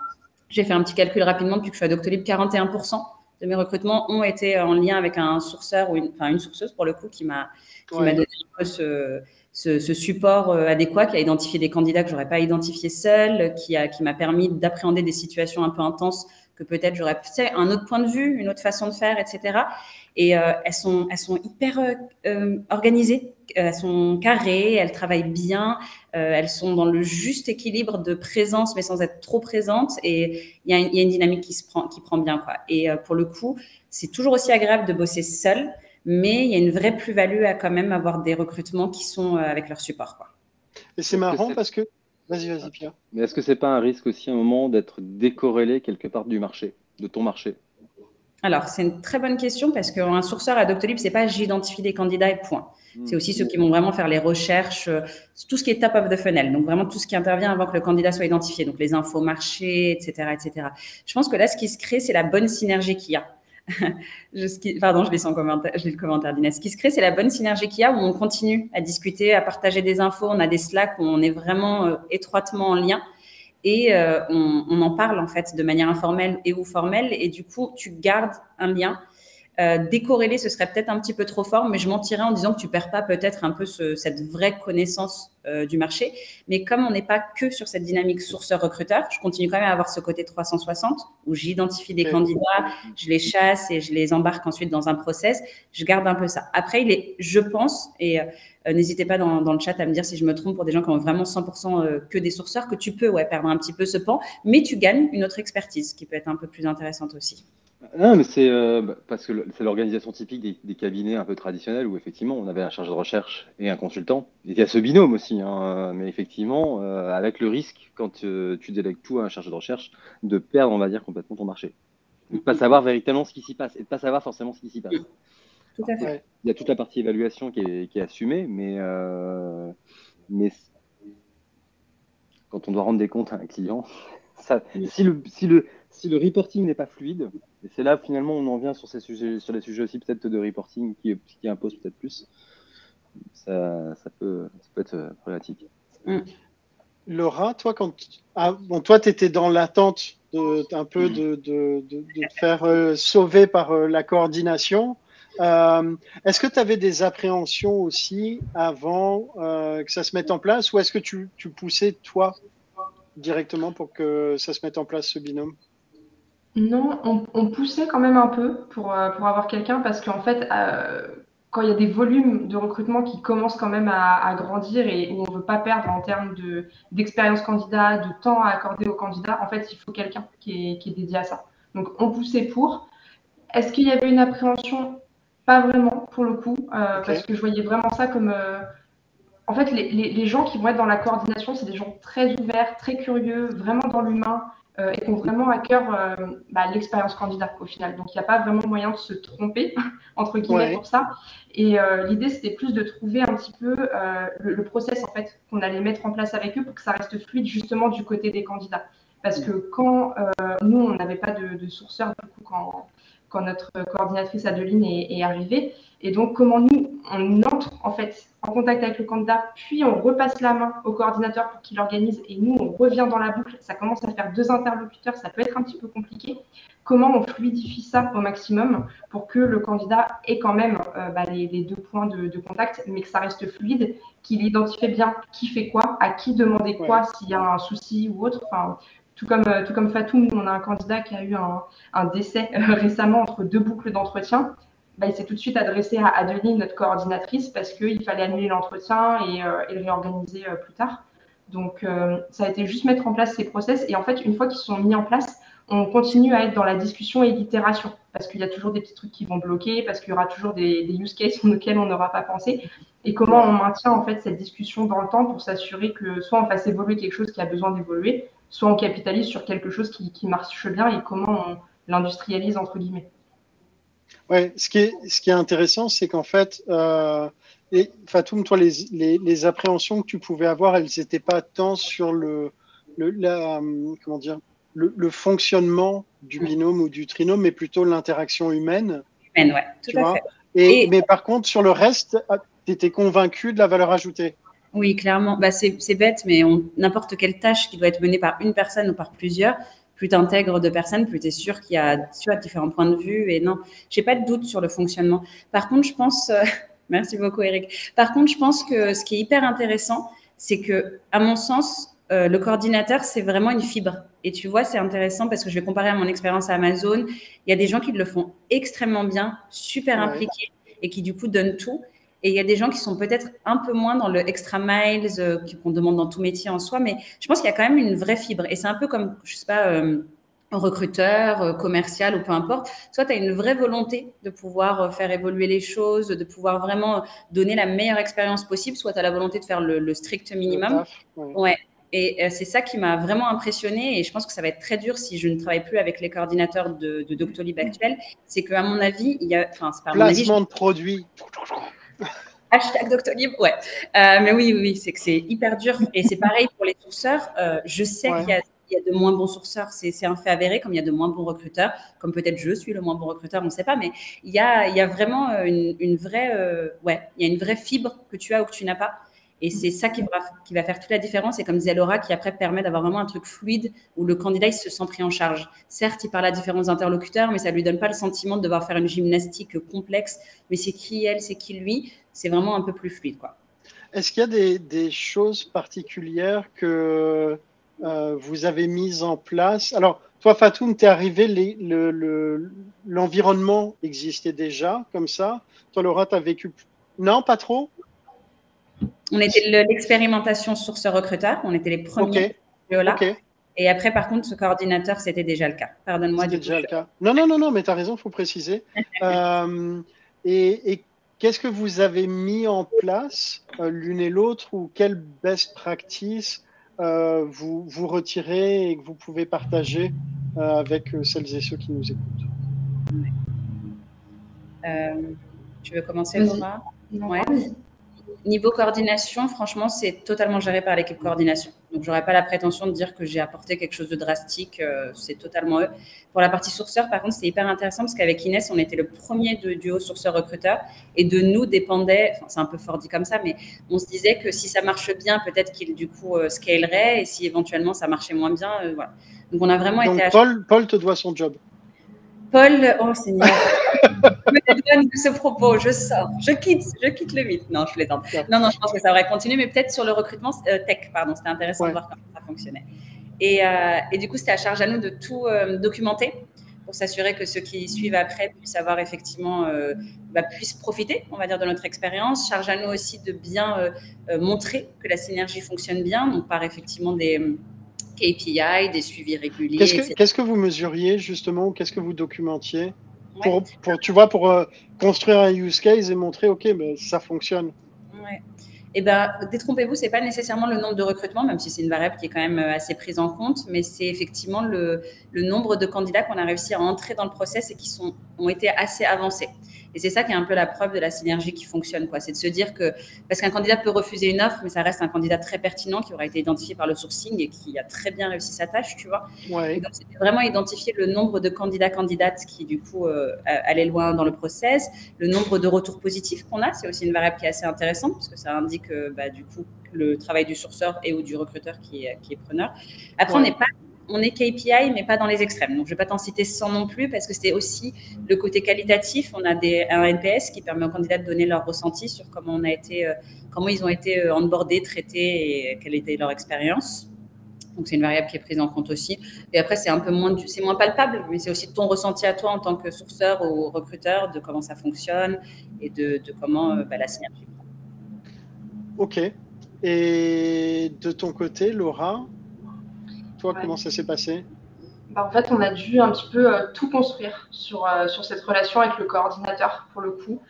Speaker 3: J'ai fait un petit calcul rapidement depuis que je suis à Doctolib. 41% de mes recrutements ont été en lien avec un sourceur ou une, enfin, une sourceuse pour le coup qui m'a qui m'a donné un peu ce, ce, ce, support euh, adéquat, qui a identifié des candidats que j'aurais pas identifiés seul, qui a qui m'a permis d'appréhender des situations un peu intenses que peut-être j'aurais tu un autre point de vue, une autre façon de faire, etc. Et euh, elles sont elles sont hyper euh, euh organisées, elles sont carrées, elles travaillent bien, euh, elles sont dans le juste équilibre de présence mais sans être trop présentes et il y, y, a une dynamique qui se prend qui prend bien quoi. Et pour le coup, c'est toujours aussi agréable de bosser seul mais il y a une vraie plus-value à quand même avoir des recrutements qui sont avec leur support. Quoi.
Speaker 1: Et c'est marrant parce que. Vas-y, vas-y, Pierre.
Speaker 2: Mais est-ce que c'est pas un risque aussi à un moment d'être décorrélé quelque part du marché, de ton marché?
Speaker 3: Alors, c'est une très bonne question parce qu'un sourceur à Doctolib, c'est pas j'identifie des candidats et point. Hmm. C'est aussi ceux qui vont vraiment faire les recherches, euh, tout ce qui est top of the funnel. Donc, vraiment tout ce qui intervient avant que le candidat soit identifié. Donc, les infos marché, etc., etc. Je pense que là, ce qui se crée, c'est la bonne synergie qu'il y a. je, pardon, je lis, son commentaire, je lis le commentaire d'Inès. Ce qui se crée, c'est la bonne synergie qu'il y a où on continue à discuter, à partager des infos. On a des Slack où on est vraiment euh, étroitement en lien et euh, on, on, en parle en fait de manière informelle et ou formelle. Et du coup, tu gardes un lien euh, ce serait peut-être un petit peu trop fort, mais je mentirais en disant que tu perds pas peut-être un peu ce, cette vraie connaissance euh, du marché. Mais comme on n'est pas que sur cette dynamique sourceur-recruteur, je continue quand même à avoir ce côté 360 où j'identifie des candidats, je les chasse et je les embarque ensuite dans un process. Je garde un peu ça. Après, il est, je pense, et euh, n'hésitez pas dans, dans, le chat à me dire si je me trompe pour des gens qui ont vraiment 100% euh, que des sourceurs, que tu peux ouais, perdre un petit peu ce pan, mais tu gagnes une autre expertise qui peut être un peu plus intéressante aussi.
Speaker 2: Non, mais c'est euh, bah, parce que c'est l'organisation typique des, des, cabinets un peu traditionnels où effectivement on avait un chargé de recherche et un consultant. Il y a ce binôme aussi, hein, mais effectivement euh, avec le risque quand euh, tu délègues tout à un chargé de recherche de perdre, on va dire, complètement ton marché, de ne pas savoir véritablement ce qui s'y passe et de pas savoir forcément ce qui s'y passe.
Speaker 3: Tout à fait.
Speaker 2: Il y a toute la partie évaluation qui est, qui est assumée, mais mais quand on doit rendre des comptes à un client, ça, si le si le si le reporting n'est pas fluide, et c'est là finalement on en vient sur ces sujets, sur les sujets aussi peut-être de reporting qui, qui imposent peut-être plus, ça, ça, peut, ça peut être euh, problématique.
Speaker 1: Mm. Laura, toi, quand ah, bon, toi, tu étais dans l'attente de, un peu de, de, de, de te faire euh, sauver par euh, la coordination. Euh, est-ce que tu avais des appréhensions aussi avant euh, que ça se mette en place ou est-ce que tu, tu poussais toi directement pour que ça se mette en place ce binôme?
Speaker 4: Non, on, poussait quand même un peu pour, euh, pour avoir quelqu'un parce qu'en fait, euh, quand il y a des volumes de recrutement qui commencent quand même à, grandir et où on ne veut pas perdre en termes d'expérience candidat, de temps à accorder au candidat, en fait, il faut quelqu'un qui est, qui est dédié à ça. Donc, on poussait pour. Est-ce qu'il y avait une appréhension? Pas vraiment, pour le coup, euh, parce que je voyais vraiment ça comme. en fait, les, les, les gens qui vont être dans la coordination, c'est des gens très ouverts, très curieux, vraiment dans l'humain euh, et qui ont vraiment à cœur euh, bah, l'expérience candidat au final. Donc il n'y a pas vraiment moyen de se tromper, entre guillemets, pour ça. Et euh, l'idée, c'était plus de trouver un petit peu le, process en fait qu'on allait mettre en place avec eux pour que ça reste fluide justement du côté des candidats. Parce que quand nous, on n'avait pas de, de, sourceur, du coup, quand, quand notre coordinatrice Adeline est, est arrivée, et donc, comment nous, on entre en fait en contact avec le candidat, puis on repasse la main au coordinateur pour qu'il organise, et nous, on revient dans la boucle. Ça commence à faire deux interlocuteurs, ça peut être un petit peu compliqué. Comment on fluidifie ça au maximum pour que le candidat ait quand même euh, bah, les, deux points de, contact, mais que ça reste fluide, qu'il identifie bien qui fait quoi, à qui demander quoi, s'il y a un souci ou autre. Enfin, tout comme, euh, tout Fatou, on a un candidat qui a eu un, décès euh, récemment entre deux boucles d'entretien. Bah, il s'est tout de suite adressé à Adeline, notre coordinatrice, parce qu'il fallait annuler l'entretien et, euh, le réorganiser plus tard. Donc, ça a été juste mettre en place ces process. Et en fait, une fois qu'ils sont mis en place, on continue à être dans la discussion et l'itération, parce qu'il y a toujours des petits trucs qui vont bloquer, parce qu'il y aura toujours des, use cases auxquels on n'aura pas pensé. Et comment on maintient en fait cette discussion dans le temps pour s'assurer que soit on fasse évoluer quelque chose qui a besoin d'évoluer, soit on capitalise sur quelque chose qui, qui marche bien et comment on l'industrialise entre guillemets.
Speaker 1: Ouais, ce qui est, ce qui est intéressant, c'est qu'en fait, euh, et, Fatoum, toi, les, les, les, appréhensions que tu pouvais avoir, elles n'étaient pas tant sur le, le la, comment dire, le, le, fonctionnement du binôme ou du trinôme, mais plutôt l'interaction humaine.
Speaker 3: Humaine, ouais, tout à fait.
Speaker 1: Et, Mais par contre, sur le reste, ah, tu étais convaincu de la valeur ajoutée
Speaker 3: Oui, clairement. Bah, c'est bête, mais n'importe quelle tâche qui doit être menée par une personne ou par plusieurs, plus tu intègres de personnes, plus tu es sûr qu'il y a tu différents points de vue. Et non, j'ai pas de doute sur le fonctionnement. Par contre, je pense, euh, merci beaucoup Eric. Par contre, je pense que ce qui est hyper intéressant, c'est que, à mon sens, euh, le coordinateur, c'est vraiment une fibre. Et tu vois, c'est intéressant parce que je vais comparer à mon expérience à Amazon. Il y a des gens qui le font extrêmement bien, super impliqués et qui du coup donnent tout. Et il y a des gens qui sont peut-être un peu moins dans le extra miles euh, qu'on demande dans tout métier en soi, mais je pense qu'il y a quand même une vraie fibre. Et c'est un peu comme, je sais pas, euh, recruteur, euh, commercial ou peu importe. Soit tu as une vraie volonté de pouvoir faire évoluer les choses, de pouvoir vraiment donner la meilleure expérience possible, soit tu as la volonté de faire le, strict minimum. Ouais. Et c'est ça qui m'a vraiment impressionné et je pense que ça va être très dur si je ne travaille plus avec les coordinateurs de, de Doctolib actuel. C'est qu'à mon avis, il y a, enfin,
Speaker 1: c'est pas Placement de produits.
Speaker 3: Hashtag Doctolib, ouais. Euh, mais oui, oui, c'est que c'est hyper dur. Et c'est pareil pour les sourceurs. Euh, je sais qu'il y, a de moins bons sourceurs, c'est un fait avéré, comme il y a de moins bons recruteurs, comme peut-être je suis le moins bon recruteur, on ne sait pas, mais il y a, il y a vraiment une, une vraie, euh, ouais, il y a une vraie fibre que tu as ou que tu n'as pas. Et c'est ça qui va, qui va faire toute la différence. Et comme disait Laura, qui après permet d'avoir vraiment un truc fluide où le candidat il se sent pris en charge. Certes, il parle à différents interlocuteurs, mais ça lui donne pas le sentiment de devoir faire une gymnastique complexe. Mais c'est qui elle, c'est qui lui? C'est vraiment un peu plus fluide, quoi.
Speaker 1: Est-ce qu'il y a des, des, choses particulières que euh, vous avez mises en place? Alors, toi, Fatoum, tu es arrivé, l'environnement le, existait déjà comme ça. Toi, Laura, tu as vécu. Non, pas trop?
Speaker 3: On était l'expérimentation sur ce recruteur. On était les premiers là. Et après, par contre, ce coordinateur, c'était déjà le cas. Pardonne-moi
Speaker 1: du déjà le cas. Non, non, non, non, mais tu as raison, il faut préciser. Euh, et, qu'est-ce que vous avez mis en place euh, l'une et l'autre ou quelle best practice euh, vous, vous retirez et que vous pouvez partager avec celles et ceux qui nous écoutent?
Speaker 3: Tu veux commencer, Laura? Ouais. Niveau coordination, franchement, c'est totalement géré par l'équipe coordination. Donc, j'aurais pas la prétention de dire que j'ai apporté quelque chose de drastique. Euh, c'est totalement eux. Pour la partie sourceur, par contre, c'est hyper intéressant parce qu'avec Inès, on était le premier de duo sourceur-recruteur et de nous dépendait, enfin, c'est un peu fort dit comme ça, mais on se disait que si ça marche bien, peut-être qu'il du coup euh, scalerait et si éventuellement ça marchait moins bien, euh, voilà. Donc, on a vraiment
Speaker 1: été. Paul, Paul te doit son job.
Speaker 3: Paul, oh Me de ce propos, je sors, je quitte, je quitte le mythe. Non, je plaisante. Non, non, je pense que ça aurait continué, mais peut-être sur le recrutement euh, tech, pardon, c'était intéressant de voir comment ça fonctionnait. Et, euh, et du coup, c'était à charge à nous de tout euh, documenter pour s'assurer que ceux qui suivent après puissent avoir effectivement, bah, puissent profiter, on va dire, de notre expérience. Charge à nous aussi de bien montrer que la synergie fonctionne bien, donc par effectivement des KPI, des suivis réguliers.
Speaker 1: Qu'est-ce que, vous mesuriez justement ou qu'est-ce que vous documentiez pour, pour, tu vois, pour euh, construire un use case et montrer, OK, mais ça fonctionne.
Speaker 3: Ouais. eh ben, détrompez-vous, c'est pas nécessairement le nombre de recrutements, même si c'est une variable qui est quand même euh, assez prise en compte, mais c'est effectivement le, le, nombre de candidats qu'on a réussi à entrer dans le process et qui sont, ont été assez avancés. Et c'est ça qui est un peu la preuve de la synergie qui fonctionne, quoi. C'est de se dire que, parce qu'un candidat peut refuser une offre, mais ça reste un candidat très pertinent qui aura été identifié par le sourcing et qui a très bien réussi sa tâche, tu vois.
Speaker 1: Ouais.
Speaker 3: donc, c'était vraiment identifier le nombre de candidats, candidates qui, du coup, euh, allaient loin dans le process, le nombre de retours positifs qu'on a. C'est aussi une variable qui est assez intéressante parce que ça indique, euh, bah, du coup, le travail du sourceur et ou du recruteur qui est, qui est preneur. Après, on n'est pas on est KPI, mais pas dans les extrêmes. Donc, je ne vais pas t'en citer 100 non plus, parce que c'est aussi le côté qualitatif. On a un NPS qui permet aux candidats de donner leur ressenti sur comment, euh, ils ont été euh, onboardés, traités et quelle était leur expérience. Donc, c'est une variable qui est prise en compte aussi. Et après, c'est un peu moins palpable, mais c'est aussi ton ressenti à toi en tant que sourceur ou recruteur de comment ça fonctionne et de, comment euh, bah, la synergie.
Speaker 1: Ok. Et de ton côté, Laura, toi, comment ça s'est passé?
Speaker 4: Bah, En fait, on a dû un petit peu euh, tout construire sur, euh, sur cette relation avec le coordinateur, pour le coup.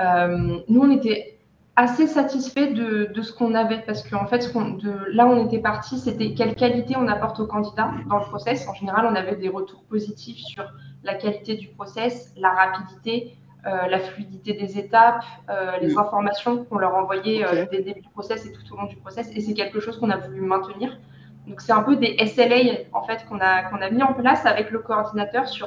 Speaker 4: Euh, nous, on était assez satisfaits de, de ce qu'on avait, parce qu'en fait, ce de, là où on était parti, c'était quelle qualité on apporte au candidat dans le process. En général, on avait des retours positifs sur la qualité du process, la rapidité, la fluidité des étapes, les informations qu'on leur envoyait dès le début du process et tout au long du process. Et c'est quelque chose qu'on a voulu maintenir. Donc, c'est un peu des SLA en fait, qu'on a, qu'on a mis en place avec le coordinateur sur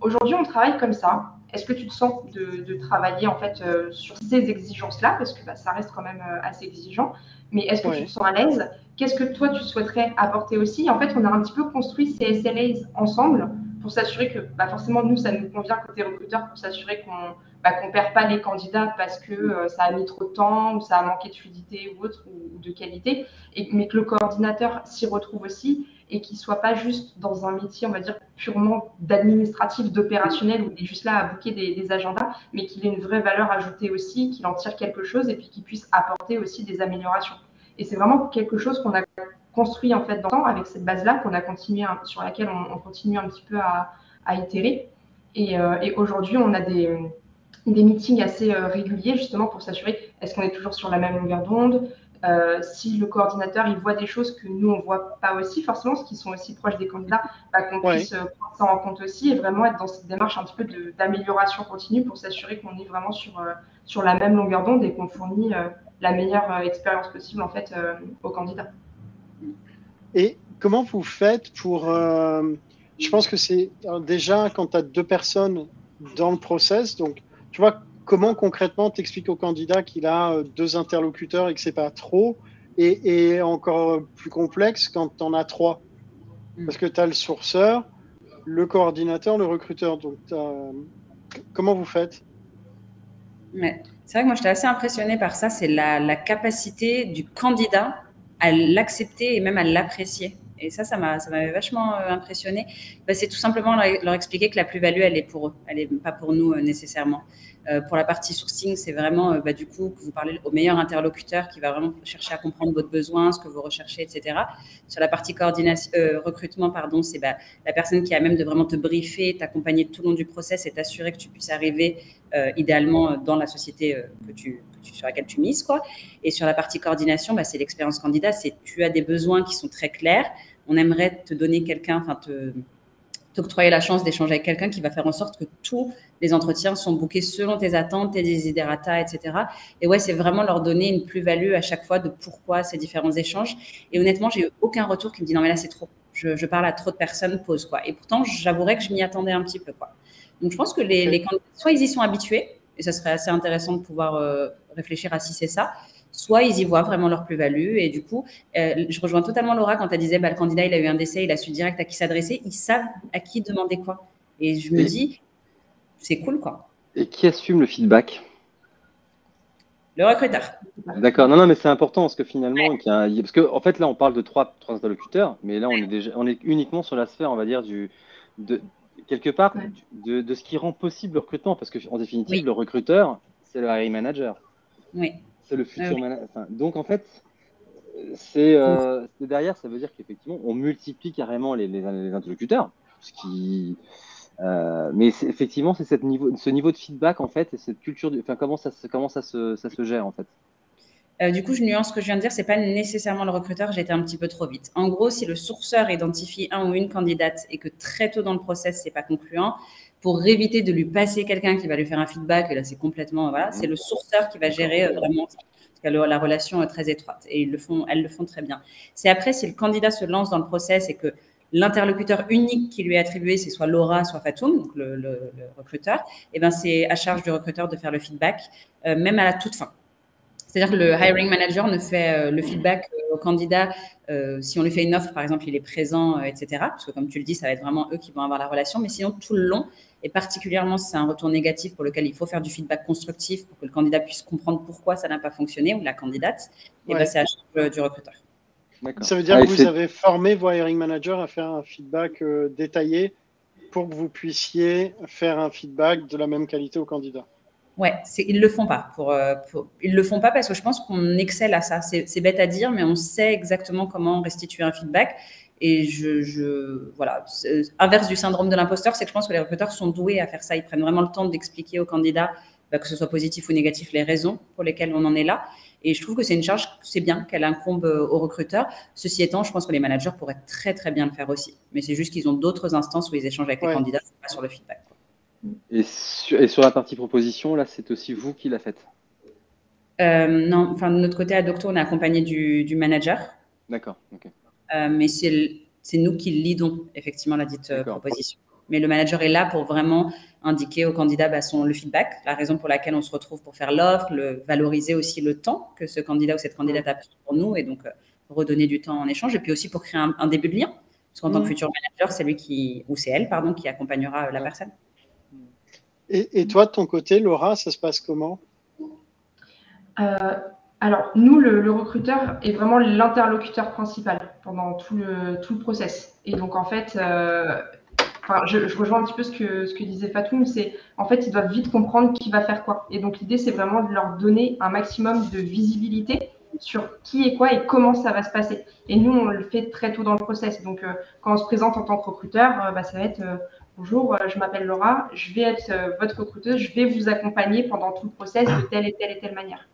Speaker 4: aujourd'hui, on travaille comme ça. Est-ce que tu te sens de, travailler en fait euh, sur ces exigences-là? Parce que bah, ça reste quand même euh, assez exigeant. Mais est-ce que tu te sens à l'aise? Qu'est-ce que toi, tu souhaiterais apporter aussi? En fait, on a un petit peu construit ces SLAs ensemble pour s'assurer que bah, forcément, nous, ça nous convient côté recruteur pour s'assurer qu'on bah, perd pas les candidats parce que euh, ça a mis trop de temps ou ça a manqué de fluidité ou autre ou, de qualité, mais que le coordinateur s'y retrouve aussi et qu'il soit pas juste dans un métier, on va dire, purement d'administratif, d'opérationnel, où il est juste là à bouquer des agendas, mais qu'il ait une vraie valeur ajoutée aussi, qu'il en tire quelque chose et puis qu'il puisse apporter aussi des améliorations. Et c'est vraiment quelque chose qu'on a construit en fait dans le temps avec cette base-là qu'on a continué sur laquelle on, continue un petit peu à, itérer. Euh, et, aujourd'hui, on a des, des meetings assez euh, réguliers justement pour s'assurer est-ce qu'on est toujours sur la même longueur d'onde? Euh, si le coordinateur il voit des choses que nous on voit pas aussi forcément, ce qui sont aussi proches des candidats, bah, qu'on puisse prendre ça en compte aussi et vraiment être dans cette démarche un petit peu d'amélioration continue pour s'assurer qu'on est vraiment sur, sur la même longueur d'onde et qu'on fournit la meilleure expérience possible en fait aux candidats.
Speaker 1: Et comment vous faites pour... Euh, je pense que c'est déjà quand tu as deux personnes dans le process, donc tu vois, comment concrètement t'expliques au candidat qu'il a euh, deux interlocuteurs et que c'est pas trop, et, encore plus complexe quand tu en as trois? Hmm. Parce que tu as le sourceur, le coordinateur, le recruteur. Donc, comment vous faites?
Speaker 3: Ouais. C'est vrai que moi, j'étais assez impressionnée par ça. C'est la, la, capacité du candidat à l'accepter et même à l'apprécier. Et ça, ça m'avait vachement euh, impressionné. Bah, c'est tout simplement leur, expliquer que la plus-value, elle est pour eux, elle n'est pas pour nous euh, nécessairement. Euh, pour la partie sourcing, c'est vraiment bah, du coup que vous parlez au meilleur interlocuteur qui va vraiment chercher à comprendre votre besoin, ce que vous recherchez, etc. Sur la partie coordination, recrutement, pardon, c'est bah, la personne qui a même de vraiment te briefer, t'accompagner tout au long du process et t'assurer que tu puisses arriver idéalement dans la société que tu, sur laquelle tu mises. Quoi. Et sur la partie coordination, bah, c'est l'expérience candidat. C'est tu as des besoins qui sont très clairs. On aimerait te donner quelqu'un, enfin te t'octroyer la chance d'échanger avec quelqu'un qui va faire en sorte que tous les entretiens sont bookés selon tes attentes, tes desiderata, etc. Et ouais, c'est vraiment leur donner une plus-value à chaque fois de pourquoi ces différents échanges. Et honnêtement, j'ai eu aucun retour qui me dit non mais là c'est trop. Je, parle à trop de personnes, pause quoi. Et pourtant, j'avouerais que je m'y attendais un petit peu quoi. Donc je pense que les, les candidats, soit ils y sont habitués, et ça serait assez intéressant de pouvoir euh, réfléchir à si c'est ça. Soit ils y voient vraiment leur plus-value. Et du coup, euh, je rejoins totalement Laura quand elle disait bah, le candidat, il a eu un décès, il a su direct à qui s'adresser. Ils savent à qui demander quoi. Et je me dis, c'est cool, quoi.
Speaker 2: Et qui assume le feedback?
Speaker 3: Le recruteur.
Speaker 2: D'accord. Non, non, mais c'est important parce que finalement, parce que en fait, là, on parle de trois, trois interlocuteurs, mais là, on est déjà, on est uniquement sur la sphère, on va dire, du, de, quelque part, de, de, ce qui rend possible le recrutement, parce que en définitive, le recruteur, c'est le hiring manager.
Speaker 3: Oui.
Speaker 2: C'est le futur manager. donc, en fait, c'est euh, derrière, ça veut dire qu'effectivement, on multiplie carrément les, les, interlocuteurs. Ce qui, euh, mais effectivement, c'est niveau, ce niveau de feedback, en fait, et cette culture, enfin, comment, ça, comment ça, se, ça se gère, en fait
Speaker 3: Euh, du coup, je nuance ce que je viens de dire, c'est pas nécessairement le recruteur, j'ai été un petit peu trop vite. En gros, si le sourceur identifie un ou une candidate et que très tôt dans le process, c'est pas concluant, pour éviter de lui passer quelqu'un qui va lui faire un feedback, et là c'est complètement, voilà, c'est le sourceur qui va gérer euh, vraiment la relation est très étroite et ils le font, elles le font très bien. C'est après si le candidat se lance dans le process et que l'interlocuteur unique qui lui est attribué, c'est soit Laura, soit Fatoum, donc le, recruteur, et eh ben c'est à charge du recruteur de faire le feedback, euh, même à la toute fin. C'est-à-dire que le hiring manager ne fait euh, le feedback euh, au candidat si on lui fait une offre, par exemple, il est présent, etc. Parce que comme tu le dis, ça va être vraiment eux qui vont avoir la relation. Mais sinon, tout le long, et particulièrement si c'est un retour négatif pour lequel il faut faire du feedback constructif pour que le candidat puisse comprendre pourquoi ça n'a pas fonctionné ou la candidate, et ben, c'est à charge du recruteur.
Speaker 1: Ça veut dire que vous avez formé vos hiring managers à faire un feedback détaillé pour que vous puissiez faire un feedback de la même qualité au candidat.
Speaker 3: Ouais, ils le font pas. Pour, euh, pour, ils le font pas parce que je pense qu'on excelle à ça. C'est bête à dire, mais on sait exactement comment restituer un feedback. Et je, je voilà, inverse du syndrome de l'imposteur, c'est que je pense que les recruteurs sont doués à faire ça. Ils prennent vraiment le temps d'expliquer aux candidats, bah, que ce soit positif ou négatif, les raisons pour lesquelles on en est là. Et je trouve que c'est une charge, c'est bien qu'elle incombe euh, aux recruteurs. Ceci étant, je pense que les managers pourraient très très bien le faire aussi. Mais c'est juste qu'ils ont d'autres instances où ils échangent avec les candidats, pas sur le feedback.
Speaker 2: Et sur, la partie proposition, là, c'est aussi vous qui la faites?
Speaker 3: Euh, Non, enfin, de notre côté, à Docto, on est accompagné du, manager.
Speaker 2: D'accord,
Speaker 3: euh, mais c'est nous qui lidons effectivement la dite euh, proposition. Mais le manager est là pour vraiment indiquer au candidat bah, son, le feedback, la raison pour laquelle on se retrouve pour faire l'offre, valoriser aussi le temps que ce candidat ou cette candidate a pris pour nous et donc redonner du temps en échange et puis aussi pour créer un, début de lien. Parce qu'en tant que futur manager, c'est lui qui, ou c'est elle, pardon, qui accompagnera la personne.
Speaker 1: Et, toi, de ton côté, Laura, ça se passe comment?
Speaker 4: Euh, Alors, nous, le, recruteur est vraiment l'interlocuteur principal pendant tout le, tout le process. Et donc, en fait, euh, je, rejoins un petit peu ce que, ce que disait Fatoum, c'est en fait, ils doivent vite comprendre qui va faire quoi. Et donc, l'idée, c'est vraiment de leur donner un maximum de visibilité sur qui est quoi et comment ça va se passer. Et nous, on le fait très tôt dans le process. Donc, euh, quand on se présente en tant que recruteur, bah, ça va être Bonjour, euh, je m'appelle Laura, je vais être euh, votre recruteuse, je vais vous accompagner pendant tout le process de telle et telle et telle manière.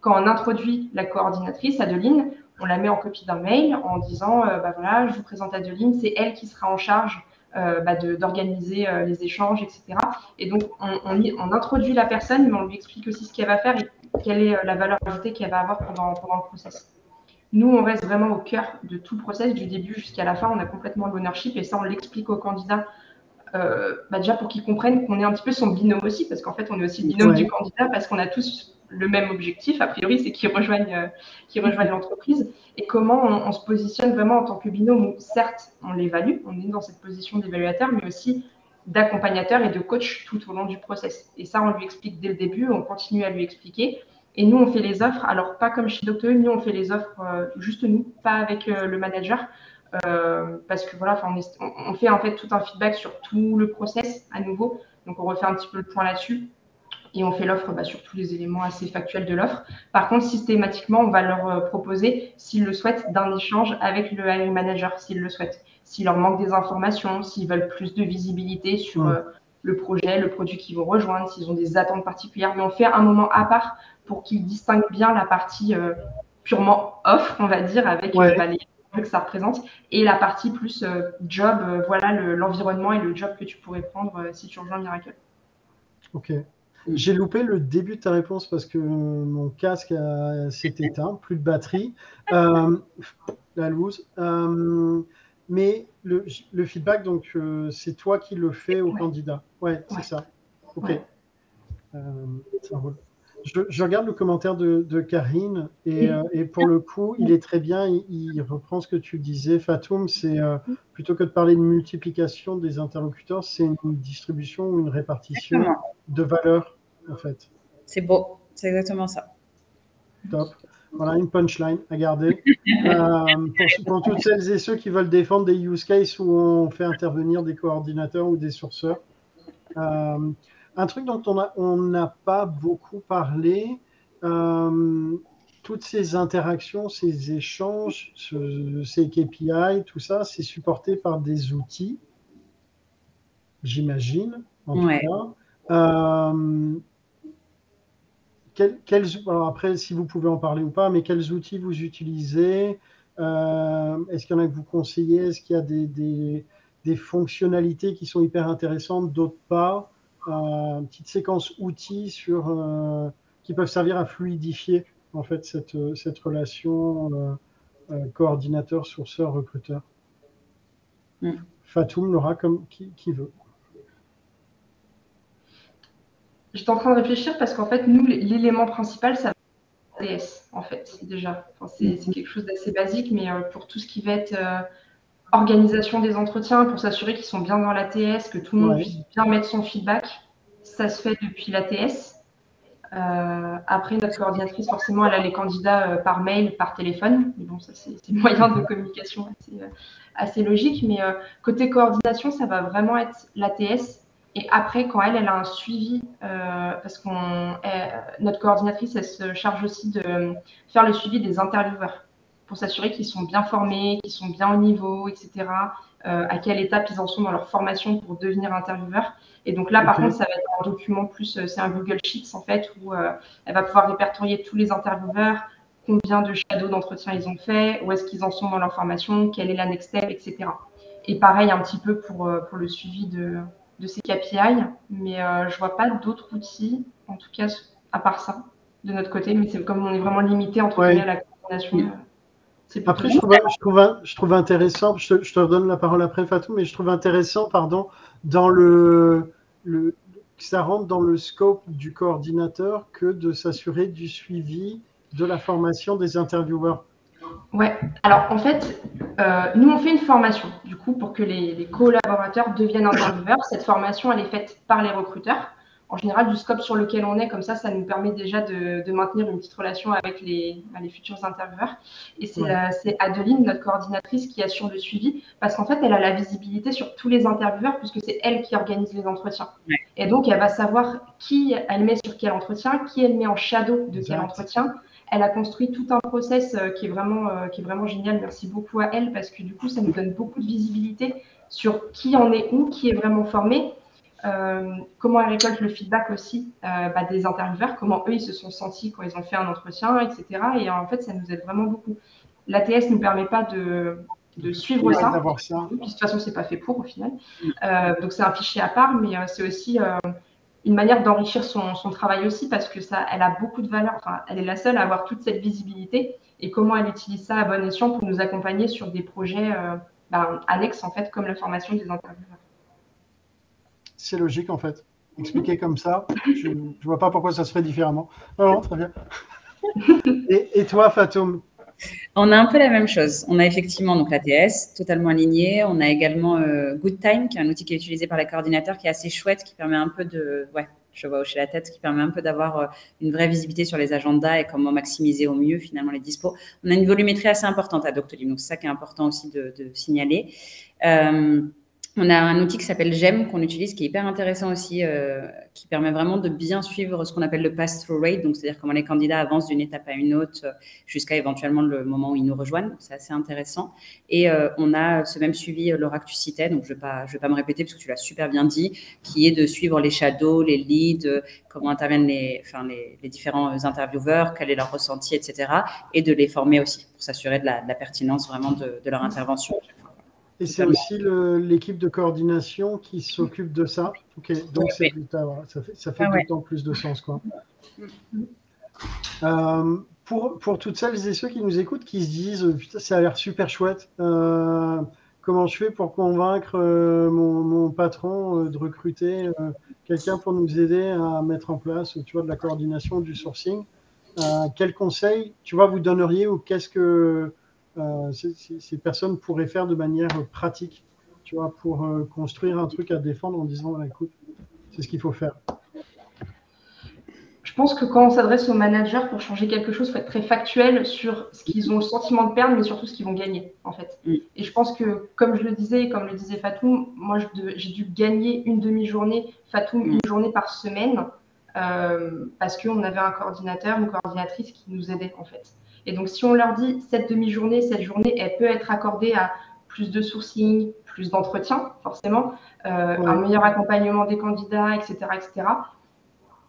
Speaker 4: Quand on introduit la coordinatrice, Adeline, on la met en copie d'un mail en disant euh, bah voilà, je vous présente Adeline, c'est elle qui sera en charge bah, d'organiser les échanges, etc. Et donc, on, introduit la personne, mais on lui explique aussi ce qu'elle va faire et quelle est la valeur ajoutée qu'elle va avoir pendant, le process. Nous, on reste vraiment au cœur de tout le process, du début jusqu'à la fin. On a complètement l'ownership et ça, on l'explique aux candidats euh, bah, déjà pour qu'ils comprennent qu'on est un petit peu son binôme aussi, parce qu'en fait, on est aussi le binôme du candidat, parce qu'on a tous le même objectif, a priori, c'est qu'ils rejoignent, euh, rejoignent l'entreprise. Et comment on, se positionne vraiment en tant que binôme, où certes, on l'évalue, on est dans cette position d'évaluateur, mais aussi d'accompagnateur et de coach tout au long du process. Et ça, on lui explique dès le début, on continue à lui expliquer. Et nous, on fait les offres, alors pas comme chez Docteur, nous, on fait les offres euh, juste nous, pas avec le manager. Euh, parce que voilà, on, on, fait en fait tout un feedback sur tout le process à nouveau. Donc on refait un petit peu le point là-dessus et on fait l'offre bah, sur tous les éléments assez factuels de l'offre. Par contre, systématiquement, on va leur euh, proposer, s'ils le souhaitent, d'un échange avec le hiring manager, s'ils le souhaitent. S'il leur manque des informations, s'ils veulent plus de visibilité sur euh, le projet, le produit qu'ils vont rejoindre, s'ils ont des attentes particulières. Mais on fait un moment à part pour qu'ils distinguent bien la partie purement offre, on va dire, avec bah, les que ça représente, et la partie plus euh, job, euh, voilà l'environnement et le job que tu pourrais prendre euh, si tu rejoins Miracle.
Speaker 1: Ok. J'ai loupé le début de ta réponse parce que mon casque s'est éteint, plus de batterie. la loose. mais le, le, feedback, donc, c'est toi qui le fais au candidat. Ouais, c'est ça. Ok. ça roule. Je, regarde le commentaire de, Karine euh, et, pour le coup, il est très bien. Il, reprend ce que tu disais, Fatoum. C'est euh, plutôt que de parler de multiplication des interlocuteurs, c'est une distribution ou une répartition de valeur, en fait.
Speaker 3: C'est beau, c'est exactement ça.
Speaker 1: Top. Voilà une punchline à garder. Euh, pour, toutes celles et ceux qui veulent défendre des use cases où on fait intervenir des coordinateurs ou des sourceurs. Un truc dont on n'a pas beaucoup parlé, euh, toutes ces interactions, ces échanges, ces KPI, tout ça, c'est supporté par des outils, j'imagine, en tout cas. Euh, après, si vous pouvez en parler ou pas, mais quels outils vous utilisez Est-ce qu'il y en a que vous conseillez Est-ce qu'il y a des, des, fonctionnalités qui sont hyper intéressantes, d'autres pas? Une petite séquence outils sur, qui peuvent servir à fluidifier en fait cette, cette relation coordinateur, sourceur, recruteur. Mm. Fatoum, Laura, comme qui, veut.
Speaker 4: J'étais en train de réfléchir parce qu'en fait, nous, l'élément principal, ça va être en fait, déjà. c'est quelque chose d'assez basique, mais euh, pour tout ce qui va être euh, organisation des entretiens, pour s'assurer qu'ils sont bien dans l'ATS, que tout le monde puisse bien mettre son feedback, ça se fait depuis l'ATS. Euh, après, notre coordinatrice, forcément, elle a les candidats euh, par mail, par téléphone. Mais bon, ça, c'est moyen de communication assez, euh, logique. Mais côté coordination, ça va vraiment être l'ATS. Et après, quand elle, elle a un suivi, parce que notre coordinatrice, elle se charge aussi de faire le suivi des intervieweurs pour s'assurer qu'ils sont bien formés, qu'ils sont bien au niveau, etc. à quelle étape ils en sont dans leur formation pour devenir intervieweurs. Et donc là, par contre, ça va être un document plus, euh, c'est un Google Sheets en fait, où euh, elle va pouvoir répertorier tous les intervieweurs, combien de shadows d'entretien ils ont fait, où est-ce qu'ils en sont dans leur formation, quelle est la next step, etc. Et pareil un petit peu pour, euh, pour le suivi de, de ces KPI, mais je ne vois pas d'autres outils, en tout cas à part ça, de notre côté, mais c'est comme on est vraiment limité entre ouais. la coordination.
Speaker 1: Après, je trouve, je, trouve, je trouve, intéressant, je te, je te, redonne la parole après Fatou, mais je trouve intéressant, pardon, dans le, ça rentre dans le scope du coordinateur que de s'assurer du suivi de la formation des intervieweurs.
Speaker 4: Ouais, alors en fait, euh, nous on fait une formation du coup pour que les, les collaborateurs deviennent intervieweurs. Cette formation elle est faite par les recruteurs en général du scope sur lequel on est. Comme ça, ça nous permet déjà de, maintenir une petite relation avec les, bah, les futurs intervieweurs. Et c'est Adeline, notre coordinatrice, qui assure le suivi parce qu'en fait, elle a la visibilité sur tous les intervieweurs puisque c'est elle qui organise les entretiens. Et donc, elle va savoir qui elle met sur quel entretien, qui elle met en shadow de quel entretien. Elle a construit tout un process euh, qui est vraiment, euh, qui est vraiment génial. Merci beaucoup à elle parce que du coup, ça nous donne beaucoup de visibilité sur qui en est où, qui est vraiment formé euh, comment elle récolte le feedback aussi euh, bah, des intervieweurs, comment eux ils se sont sentis quand ils ont fait un entretien, etc. Et en fait, ça nous aide vraiment beaucoup. L'ATS ne nous permet pas de, suivre ça. de toute façon, c'est pas fait pour au final. Euh, donc c'est un fichier à part, mais c'est aussi une manière d'enrichir son, travail aussi parce que ça, elle a beaucoup de valeur. Enfin, elle est la seule à avoir toute cette visibilité et comment elle utilise ça à bon escient pour nous accompagner sur des projets bah, annexes en fait, comme la formation des intervieweurs
Speaker 1: c'est logique en fait. Expliqué comme ça, je ne vois pas pourquoi ça se ferait différemment. Non, très bien. Et, toi, Fatoum?
Speaker 3: On a un peu la même chose. On a effectivement donc l'ATS totalement aligné. On a également euh, Good Time, qui est un outil qui est utilisé par les coordinateurs, qui est assez chouette, qui permet un peu de, ouais, je vois hocher la tête, qui permet un peu d'avoir euh, une vraie visibilité sur les agendas et comment maximiser au mieux finalement les dispos. On a une volumétrie assez importante à Doctolib, donc c'est ça qui est important aussi de, signaler. Euh, on a un outil qui s'appelle GEM qu'on utilise, qui est hyper intéressant aussi, euh, qui permet vraiment de bien suivre ce qu'on appelle le pass-through rate, donc c'est-à-dire comment les candidats avancent d'une étape à une autre euh, jusqu'à éventuellement le moment où ils nous rejoignent. C'est assez intéressant. Et euh, on a ce même suivi, Laura, que tu citais, donc je ne vais, pas, vais pas me répéter parce que tu l'as super bien dit, qui est de suivre les shadows, les leads, comment interviennent les, enfin, les, différents intervieweurs, quel est leur ressenti, etc. Et de les former aussi pour s'assurer de, la, pertinence vraiment de, de leur intervention.
Speaker 1: Et c'est aussi l'équipe de coordination qui s'occupe de ça. Ok, donc ça fait, ça fait ah d'autant plus de sens. Quoi. Euh, pour, pour, toutes celles et ceux qui nous écoutent, qui se disent Putain, ça a l'air super chouette, euh, comment je fais pour convaincre euh, mon, mon, patron de recruter quelqu'un pour nous aider à mettre en place tu vois, de la coordination, du sourcing Quels conseils tu vois, vous donneriez ou qu'est-ce que euh, ces, personnes pourraient faire de manière pratique, tu vois, pour euh, construire un truc à défendre en disant, écoute, c'est ce qu'il faut faire.
Speaker 4: Je pense que quand on s'adresse aux managers pour changer quelque chose, il faut être très factuel sur ce qu'ils ont le sentiment de perdre, mais surtout ce qu'ils vont gagner, en fait. Mm. Et je pense que, comme je le disais, comme le disait Fatou, moi, j'ai dû gagner une demi-journée, Fatou, une mm. journée par semaine, euh, parce qu'on avait un coordinateur, une coordinatrice qui nous aidait, en fait. Et donc, si on leur dit cette demi-journée, cette journée, elle peut être accordée à plus de sourcing, plus d'entretien, forcément, euh, un meilleur accompagnement des candidats, etc., etc.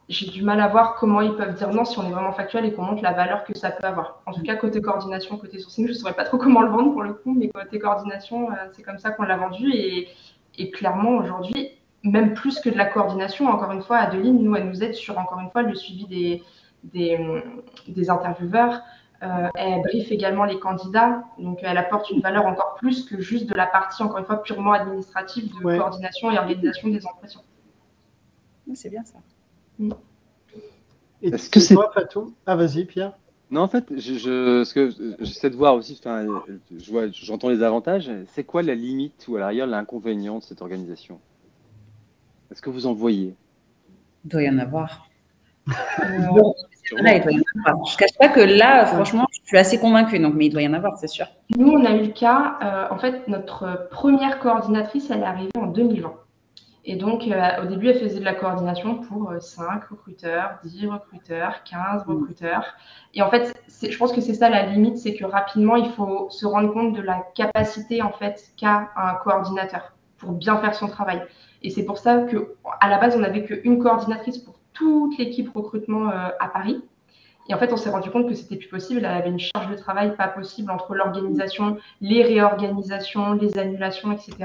Speaker 4: j'ai du mal à voir comment ils peuvent dire non si on est vraiment factuel et qu'on montre la valeur que ça peut avoir. En tout cas, côté coordination, côté sourcing, je ne saurais pas trop comment le vendre pour le coup, mais côté coordination, euh, c'est comme ça qu'on l'a vendu. Et, clairement, aujourd'hui, même plus que de la coordination, encore une fois, Adeline, nous, elle nous aide sur, encore une fois, le suivi des, des, intervieweurs. Euh, elle brief également les candidats, donc elle apporte une valeur encore plus que juste de la partie, encore une fois, purement administrative de coordination et organisation des entretiens.
Speaker 3: C'est bien ça.
Speaker 1: Et Est-ce que c'est toi, Fatou? Ah, vas-y, Pierre.
Speaker 2: Non, en fait, je, ce que j'essaie de voir aussi, je vois, j'entends les avantages. C'est quoi la limite ou à l'arrière l'inconvénient de cette organisation? Est-ce que vous en voyez?
Speaker 3: Il doit y en avoir. Je ne cache pas que là, franchement, je suis assez convaincue, donc, mais il doit y en avoir, c'est sûr.
Speaker 4: Nous, on a eu le cas, euh, en fait, notre première coordinatrice, elle est arrivée en 2020. Et donc, euh, au début, elle faisait de la coordination pour 5 euh, recruteurs, 10 recruteurs, 15 mm. recruteurs. Et en fait, je pense que c'est ça la limite, c'est que rapidement, il faut se rendre compte de la capacité en fait qu'a un coordinateur pour bien faire son travail. Et c'est pour ça que à la base, on n'avait qu'une coordinatrice pour toute l'équipe recrutement euh, à Paris. Et en fait, on s'est rendu compte que c'était plus possible. Elle avait une charge de travail pas possible entre l'organisation, les réorganisations, les annulations, etc.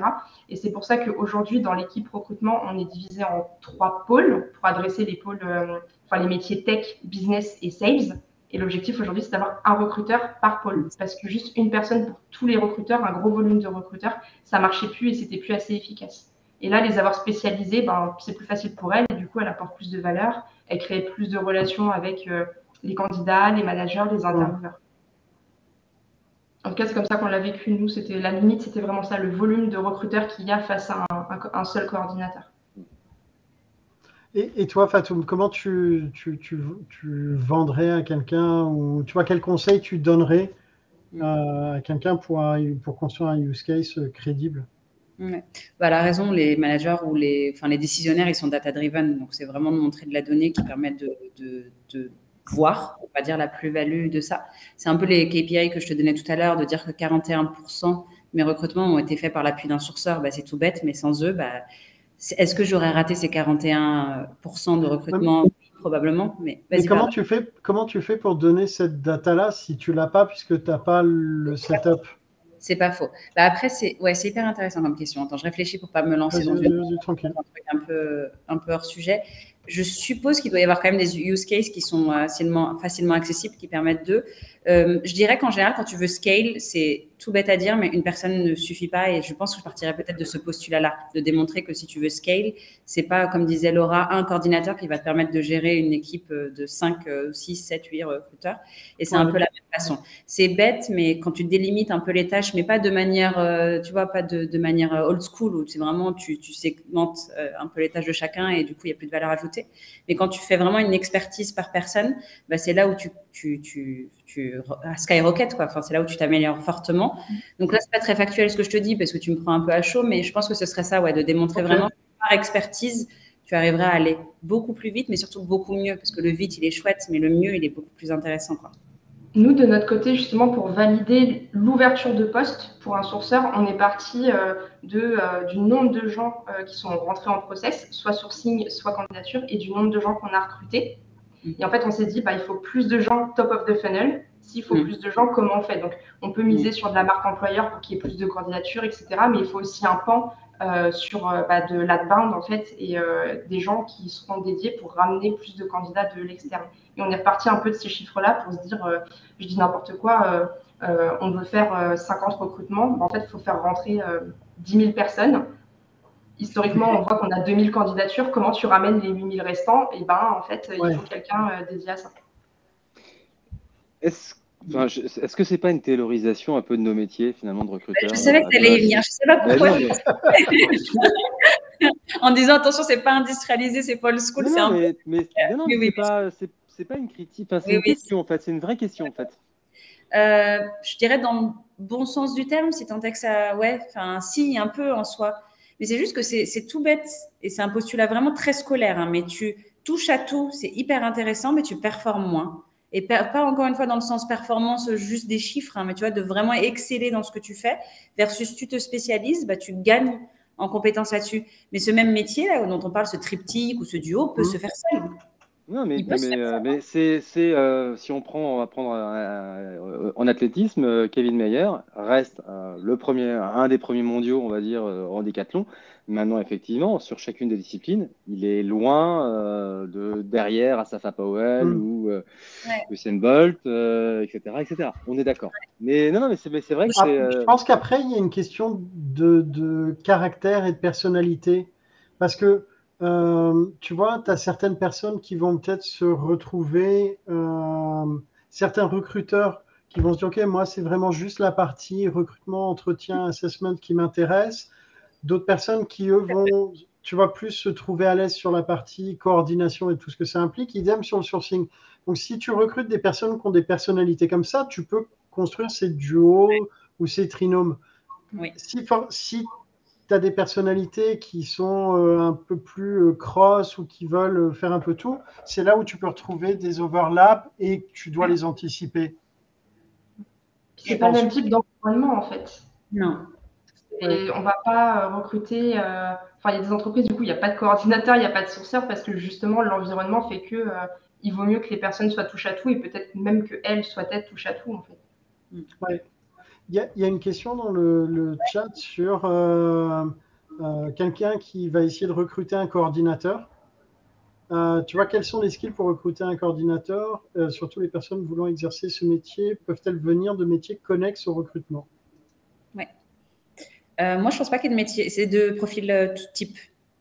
Speaker 4: Et c'est pour ça qu'aujourd'hui, dans l'équipe recrutement, on est divisé en trois pôles pour adresser les pôles, euh, enfin les métiers tech, business et sales. Et l'objectif aujourd'hui, c'est d'avoir un recruteur par pôle. Parce que juste une personne pour tous les recruteurs, un gros volume de recruteurs, ça marchait plus et c'était plus assez efficace. Et là, les avoir spécialisés, ben, c'est plus facile pour elle. Coup, elle apporte plus de valeur. Elle crée plus de relations avec euh, les candidats, les managers, les intervieweurs. En tout cas, c'est comme ça qu'on l'a vécu, nous. C'était La limite, c'était vraiment ça, le volume de recruteurs qu'il y a face à un, seul coordinateur.
Speaker 1: Et, toi, Fatoum, comment tu, tu, tu, vendrais à quelqu'un ou tu vois quel conseil tu donnerais à quelqu'un pour, pour construire un use case crédible?
Speaker 3: Ouais. Bah, la raison, les managers ou les, enfin, les décisionnaires, ils sont data-driven. Donc, c'est vraiment de montrer de la donnée qui permet de, de, de voir, on va dire, la plus-value de ça. C'est un peu les KPI que je te donnais tout à l'heure, de dire que 41% de mes recrutements ont été faits par l'appui d'un sourceur. Bah, c'est tout bête, mais sans eux, bah, est-ce que j'aurais raté ces 41% de recrutement? Probablement. Mais,
Speaker 1: mais comment, tu fais, comment tu fais pour donner cette data-là si tu l'as pas, puisque tu n'as pas le setup?
Speaker 3: C'est pas faux. Bah après, c'est ouais, hyper intéressant comme question. Attends, je réfléchis pour pas me lancer dans une, un truc un peu, un peu hors sujet je suppose qu'il doit y avoir quand même des use cases qui sont euh, facilement, facilement accessibles, qui permettent de. Euh, je dirais qu'en général, quand tu veux scale, c'est tout bête à dire, mais une personne ne suffit pas. Et je pense que je partirais peut-être de ce postulat-là, de démontrer que si tu veux scale, c'est pas, comme disait Laura, un coordinateur qui va te permettre de gérer une équipe euh, de 5, 6, 7, 8 recruteurs. Et c'est un peu la même façon. C'est bête, mais quand tu délimites un peu les tâches, mais pas de manière, tu vois, pas de, manière old school, où c'est vraiment, tu, tu segmentes un peu les tâches de chacun et du coup, il n'y a plus de valeur ajoutée mais quand tu fais vraiment une expertise par personne, bah, c'est là où tu, tu, tu, tu skyrocket, quoi. Enfin, c'est là où tu t'améliores fortement. Donc là, c'est pas très factuel ce que je te dis parce que tu me prends un peu à chaud, mais je pense que ce serait ça, ouais, de démontrer vraiment que par expertise, tu arriveras à aller beaucoup plus vite, mais surtout beaucoup mieux parce que le vite, il est chouette, mais le mieux, il est beaucoup plus intéressant, quoi.
Speaker 4: Nous, de notre côté, justement, pour valider l'ouverture de poste pour un sourceur, on est parti euh, euh, du nombre de gens euh, qui sont rentrés en process, soit sourcing, soit candidature, et du nombre de gens qu'on a recrutés. Et en fait, on s'est dit, bah, il faut plus de gens top of the funnel. S'il faut mm. plus de gens, comment on fait? Donc, on peut miser mm. sur de la marque employeur pour qu'il y ait plus de candidatures, etc. Mais il faut aussi un pan sur bah, de l'adbound, en fait, et des gens qui seront dédiés pour ramener plus de candidats de l'externe. Et on est reparti un peu de ces chiffres-là pour se dire, euh, je dis n'importe quoi, euh, euh, on veut faire 50 recrutements. en fait, il faut faire rentrer 10 000 personnes. Historiquement, on voit qu'on a 2000 candidatures. Comment tu ramènes les 8000 restants? Et eh ben, en fait, il faut quelqu'un dédié à ça.
Speaker 2: Est-ce Enfin, Est-ce que c'est pas une taylorisation un peu de nos métiers finalement de recruteurs
Speaker 3: Je savais que tu allais y venir. Je sais pas pourquoi. en disant attention, c'est pas industrialisé, c'est pas le school.
Speaker 2: c'est un mais, mais, non, mais c'est pas, c'est pas une critique, c'est une question en fait, c'est une vraie question en fait.
Speaker 3: Euh, je dirais dans le bon sens du terme, si tant est que ça, ouais, enfin, si, un peu en soi. Mais c'est juste que c'est tout bête et c'est un postulat vraiment très scolaire. Hein, mais tu touches à tout, c'est hyper intéressant, mais tu performes moins. Et pas encore une fois dans le sens performance, juste des chiffres, hein, mais tu vois, de vraiment exceller dans ce que tu fais, versus tu te spécialises, bah, tu gagnes en compétences là-dessus. Mais ce même métier là, dont on parle, ce triptyque ou ce duo, peut mmh. se faire seul.
Speaker 2: Non, mais, mais, c'est, si on prend, on va prendre en athlétisme, Kevin Meyer reste le premier, un des premiers mondiaux, on va dire, en décathlon. Maintenant, effectivement, sur chacune des disciplines, il est loin euh, de derrière Asafa Powell mm. ou euh, Usain Bolt, euh, etc., etc. On est d'accord. Mais non, non, mais c'est vrai que c'est.
Speaker 1: Je pense qu'après, il y a une question de, de, caractère et de personnalité. Parce que, tu vois, tu as certaines personnes qui vont peut-être se retrouver, certains recruteurs qui vont se dire, OK, moi, c'est vraiment juste la partie recrutement, entretien, assessment qui m'intéresse d'autres personnes qui, eux, vont, tu vois, plus se trouver à l'aise sur la partie coordination et tout ce que ça implique. Idem sur le sourcing. Donc, si tu recrutes des personnes qui ont des personnalités comme ça, tu peux construire ces duos ou ces trinômes. Si, si tu as des personnalités qui sont euh, un peu plus euh, cross ou qui veulent euh, faire un peu tout, c'est là où tu peux retrouver des overlaps et tu dois les anticiper.
Speaker 4: C'est pas le même type d'environnement en fait.
Speaker 3: Non.
Speaker 4: Et on va pas recruter. Euh, enfin, il y a des entreprises, du coup, il n'y a pas de coordinateur, il n'y a pas de sourceur parce que justement, l'environnement fait que euh, il vaut mieux que les personnes soient touche à tout et peut-être même qu'elles soient être touche à tout, en fait.
Speaker 1: Ouais. Il, y a, une question dans le, chat sur quelqu'un qui va essayer de recruter un coordinateur. tu vois, quels sont les skills pour recruter un coordinateur? Surtout les personnes voulant exercer ce métier, peuvent-elles venir de métiers connexes au recrutement?
Speaker 3: Euh, moi, je pense pas qu'il y ait de métier. C'est de profil euh, tout type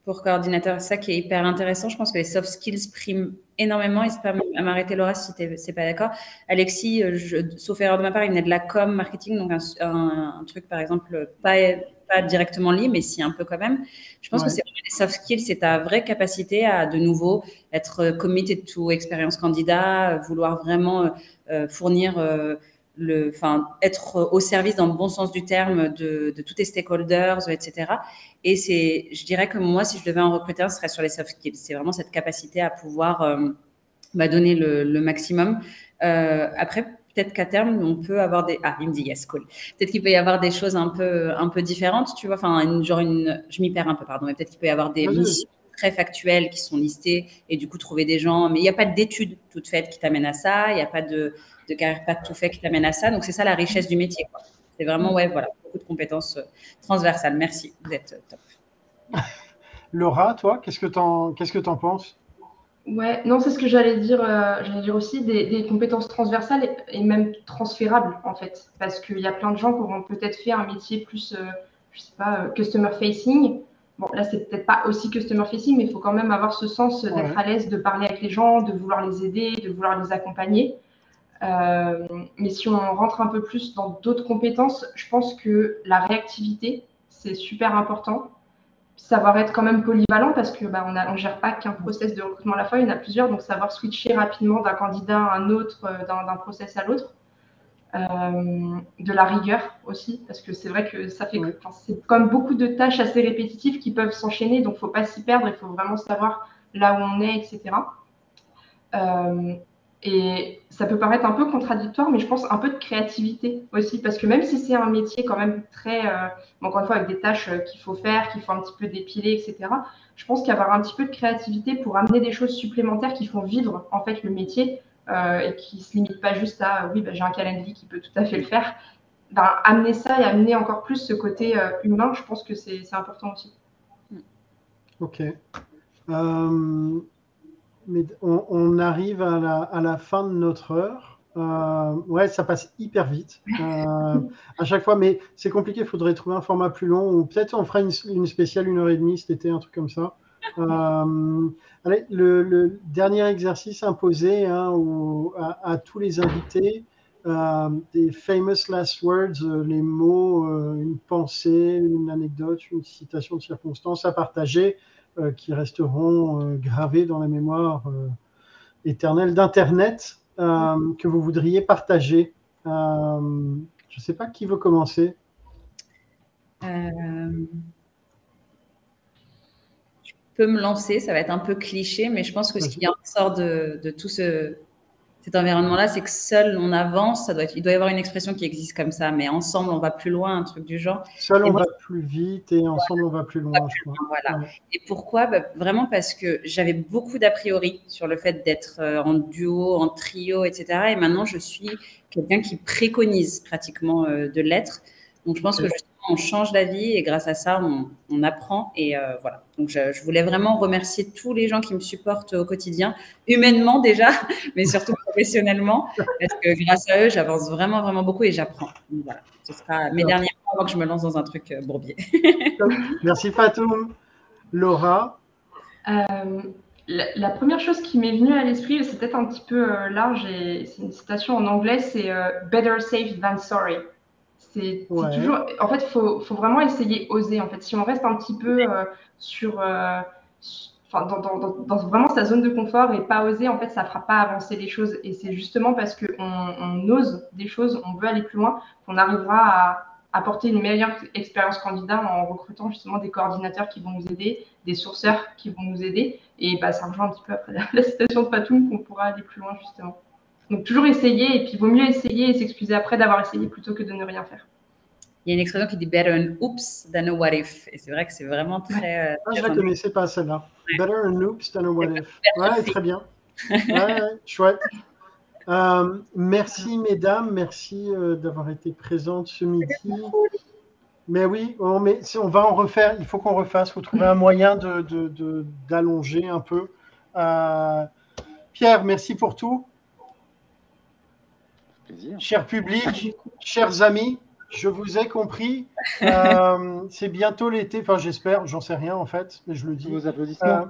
Speaker 3: pour coordinateur. C'est ça qui est hyper intéressant. Je pense que les soft skills priment énormément. Il se à m'arrêter, Laura, si tu n'es pas d'accord. Alexis, euh, sauf erreur de ma part, il venait de la com marketing, donc un, truc, par exemple, pas, pas directement lié, mais si un peu quand même. Je pense que c'est les soft skills, c'est ta vraie capacité à, de nouveau, être committed to expérience candidat, vouloir vraiment fournir le, enfin, être au service dans le bon sens du terme de, tous tes stakeholders, etc. Et c'est, je dirais que moi, si je devais en recruter un, ce serait sur les soft skills. C'est vraiment cette capacité à pouvoir euh, bah, donner le, maximum. Euh, après, peut-être qu'à terme, on peut avoir des. Ah, il me dit yes, cool. Peut-être qu'il peut y avoir des choses un peu, un peu différentes, tu vois. Enfin, une, genre une. Je m'y perds un peu, pardon. Mais peut-être qu'il peut y avoir des missions très factuelles qui sont listées et du coup trouver des gens. Mais il n'y a pas d'études toutes faites qui t'amènent à ça. Il n'y a pas de de carrière pas tout fait qui t'amène à ça. Donc, c'est ça la richesse du métier. C'est vraiment, ouais, voilà, beaucoup de compétences euh, transversales. Merci, vous êtes euh, top.
Speaker 1: Laura, toi, qu'est-ce que tu en, qu'est-ce que en penses?
Speaker 4: Ouais, non, c'est ce que j'allais dire. Euh, j'allais dire aussi des, compétences transversales et, même transférables en fait, parce qu'il y a plein de gens qui auront peut-être fait un métier plus, je sais pas, customer facing. Bon, là, c'est peut-être pas aussi customer facing, mais il faut quand même avoir ce sens d'être à l'aise, de parler avec les gens, de vouloir les aider, de vouloir les accompagner. Euh, mais si on rentre un peu plus dans d'autres compétences, je pense que la réactivité, c'est super important. Savoir être quand même polyvalent parce que bah, on ne gère pas qu'un process de recrutement à la fois, il y en a plusieurs, donc savoir switcher rapidement d'un candidat à un autre, euh, d'un process à l'autre. Euh, de la rigueur aussi, parce que c'est vrai que ça fait c'est comme beaucoup de tâches assez répétitives qui peuvent s'enchaîner, donc il ne faut pas s'y perdre, il faut vraiment savoir là où on est, etc. Euh, et ça peut paraître un peu contradictoire, mais je pense un peu de créativité aussi, parce que même si c'est un métier quand même très, euh, encore une fois, avec des tâches euh, qu'il faut faire, qu'il faut un petit peu dépiler, etc., je pense qu'avoir un petit peu de créativité pour amener des choses supplémentaires qui font vivre en fait le métier euh, et qui ne se limitent pas juste à oui, bah, j'ai un calendrier qui peut tout à fait le faire, ben, amener ça et amener encore plus ce côté humain, je pense que c'est important aussi.
Speaker 1: Ok mais on, arrive à la, fin de notre heure. Euh, ouais, ça passe hyper vite euh, à chaque fois, mais c'est compliqué. Il faudrait trouver un format plus long ou peut-être on fera une, spéciale une heure et demie cet été, un truc comme ça. Euh, allez, le, dernier exercice imposé hein, à, tous les invités, des famous last words, les mots, une pensée, une anecdote, une citation de circonstance à partager. Euh, qui resteront euh, gravés dans la mémoire euh, éternelle d'Internet que vous voudriez partager. je ne sais pas qui veut commencer.
Speaker 3: Je peux me lancer, ça va être un peu cliché, mais je pense que ce qui en sort de, tout ce, cet environnement-là, c'est que seul on avance. Ça doit il doit y avoir une expression qui existe comme ça, mais ensemble on va plus loin, un truc du genre.
Speaker 1: Seul on va plus vite et ensemble on va plus loin.
Speaker 3: voilà. Et pourquoi? Bah, Vraiment parce que j'avais beaucoup d'a priori sur le fait d'être euh, en duo, en trio, etc. Et maintenant je suis quelqu'un qui préconise pratiquement euh, de l'être. Donc je pense que on change d'avis et grâce à ça on, apprend et euh, voilà. Donc je, voulais vraiment remercier tous les gens qui me supportent au quotidien, humainement déjà, mais surtout professionnellement, parce que grâce à eux j'avance vraiment vraiment beaucoup et j'apprends. Voilà, ce sera mes derniers mois avant que je me lance dans un truc euh, bourbier.
Speaker 1: Merci Fatou. Laura.
Speaker 4: La, première chose qui m'est venue à l'esprit, c'est peut-être un petit peu large, et c'est une citation en anglais, c'est Better safe than sorry. C'est toujours. En fait, il faut, faut, vraiment essayer, oser. En fait, si on reste un petit peu euh, sur. Euh, enfin, dans, dans, dans, vraiment sa zone de confort et pas oser, en fait, ça fera pas avancer les choses. Et c'est justement parce qu'on on ose des choses, on veut aller plus loin, qu'on arrivera à apporter une meilleure expérience candidat en recrutant justement des coordinateurs qui vont nous aider, des sourceurs qui vont nous aider. Et bah, ça rejoint un petit peu après la, la citation de Patoum qu'on pourra aller plus loin justement. Donc toujours essayer, et puis il vaut mieux essayer et s'excuser après d'avoir essayé plutôt que de ne rien faire.
Speaker 3: Il y a une expression qui dit better an oops than a what if. Et c'est vrai que c'est vraiment très.
Speaker 1: Euh, ah, je ne la connaissais pas celle-là. Better an oops than a what if. Ouais, très bien. Ouais, chouette. Euh, merci mesdames, merci euh, d'avoir été présentes ce midi. Mais oui, on, on va en refaire, il faut qu'on refasse, il faut trouver un moyen d'allonger de, de, un peu. Pierre, merci pour tout. Cher public, chers amis, je vous ai compris. Euh, c'est bientôt l'été, enfin j'espère, j'en sais rien en fait, mais je le dis.
Speaker 2: Sous vos applaudissements.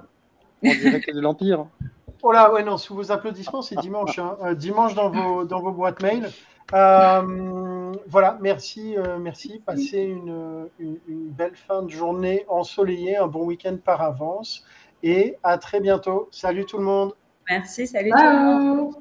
Speaker 2: Euh... En direct de l'Empire.
Speaker 1: Oh là, ouais, non, sous vos applaudissements, c'est dimanche. Hein. Euh, dimanche dans vos, dans vos boîtes mail. Euh, voilà, merci, merci. Passez une, une, une, belle fin de journée ensoleillée, un bon week-end par avance. Et à très bientôt. Salut tout le monde.
Speaker 3: Merci, salut tout le monde.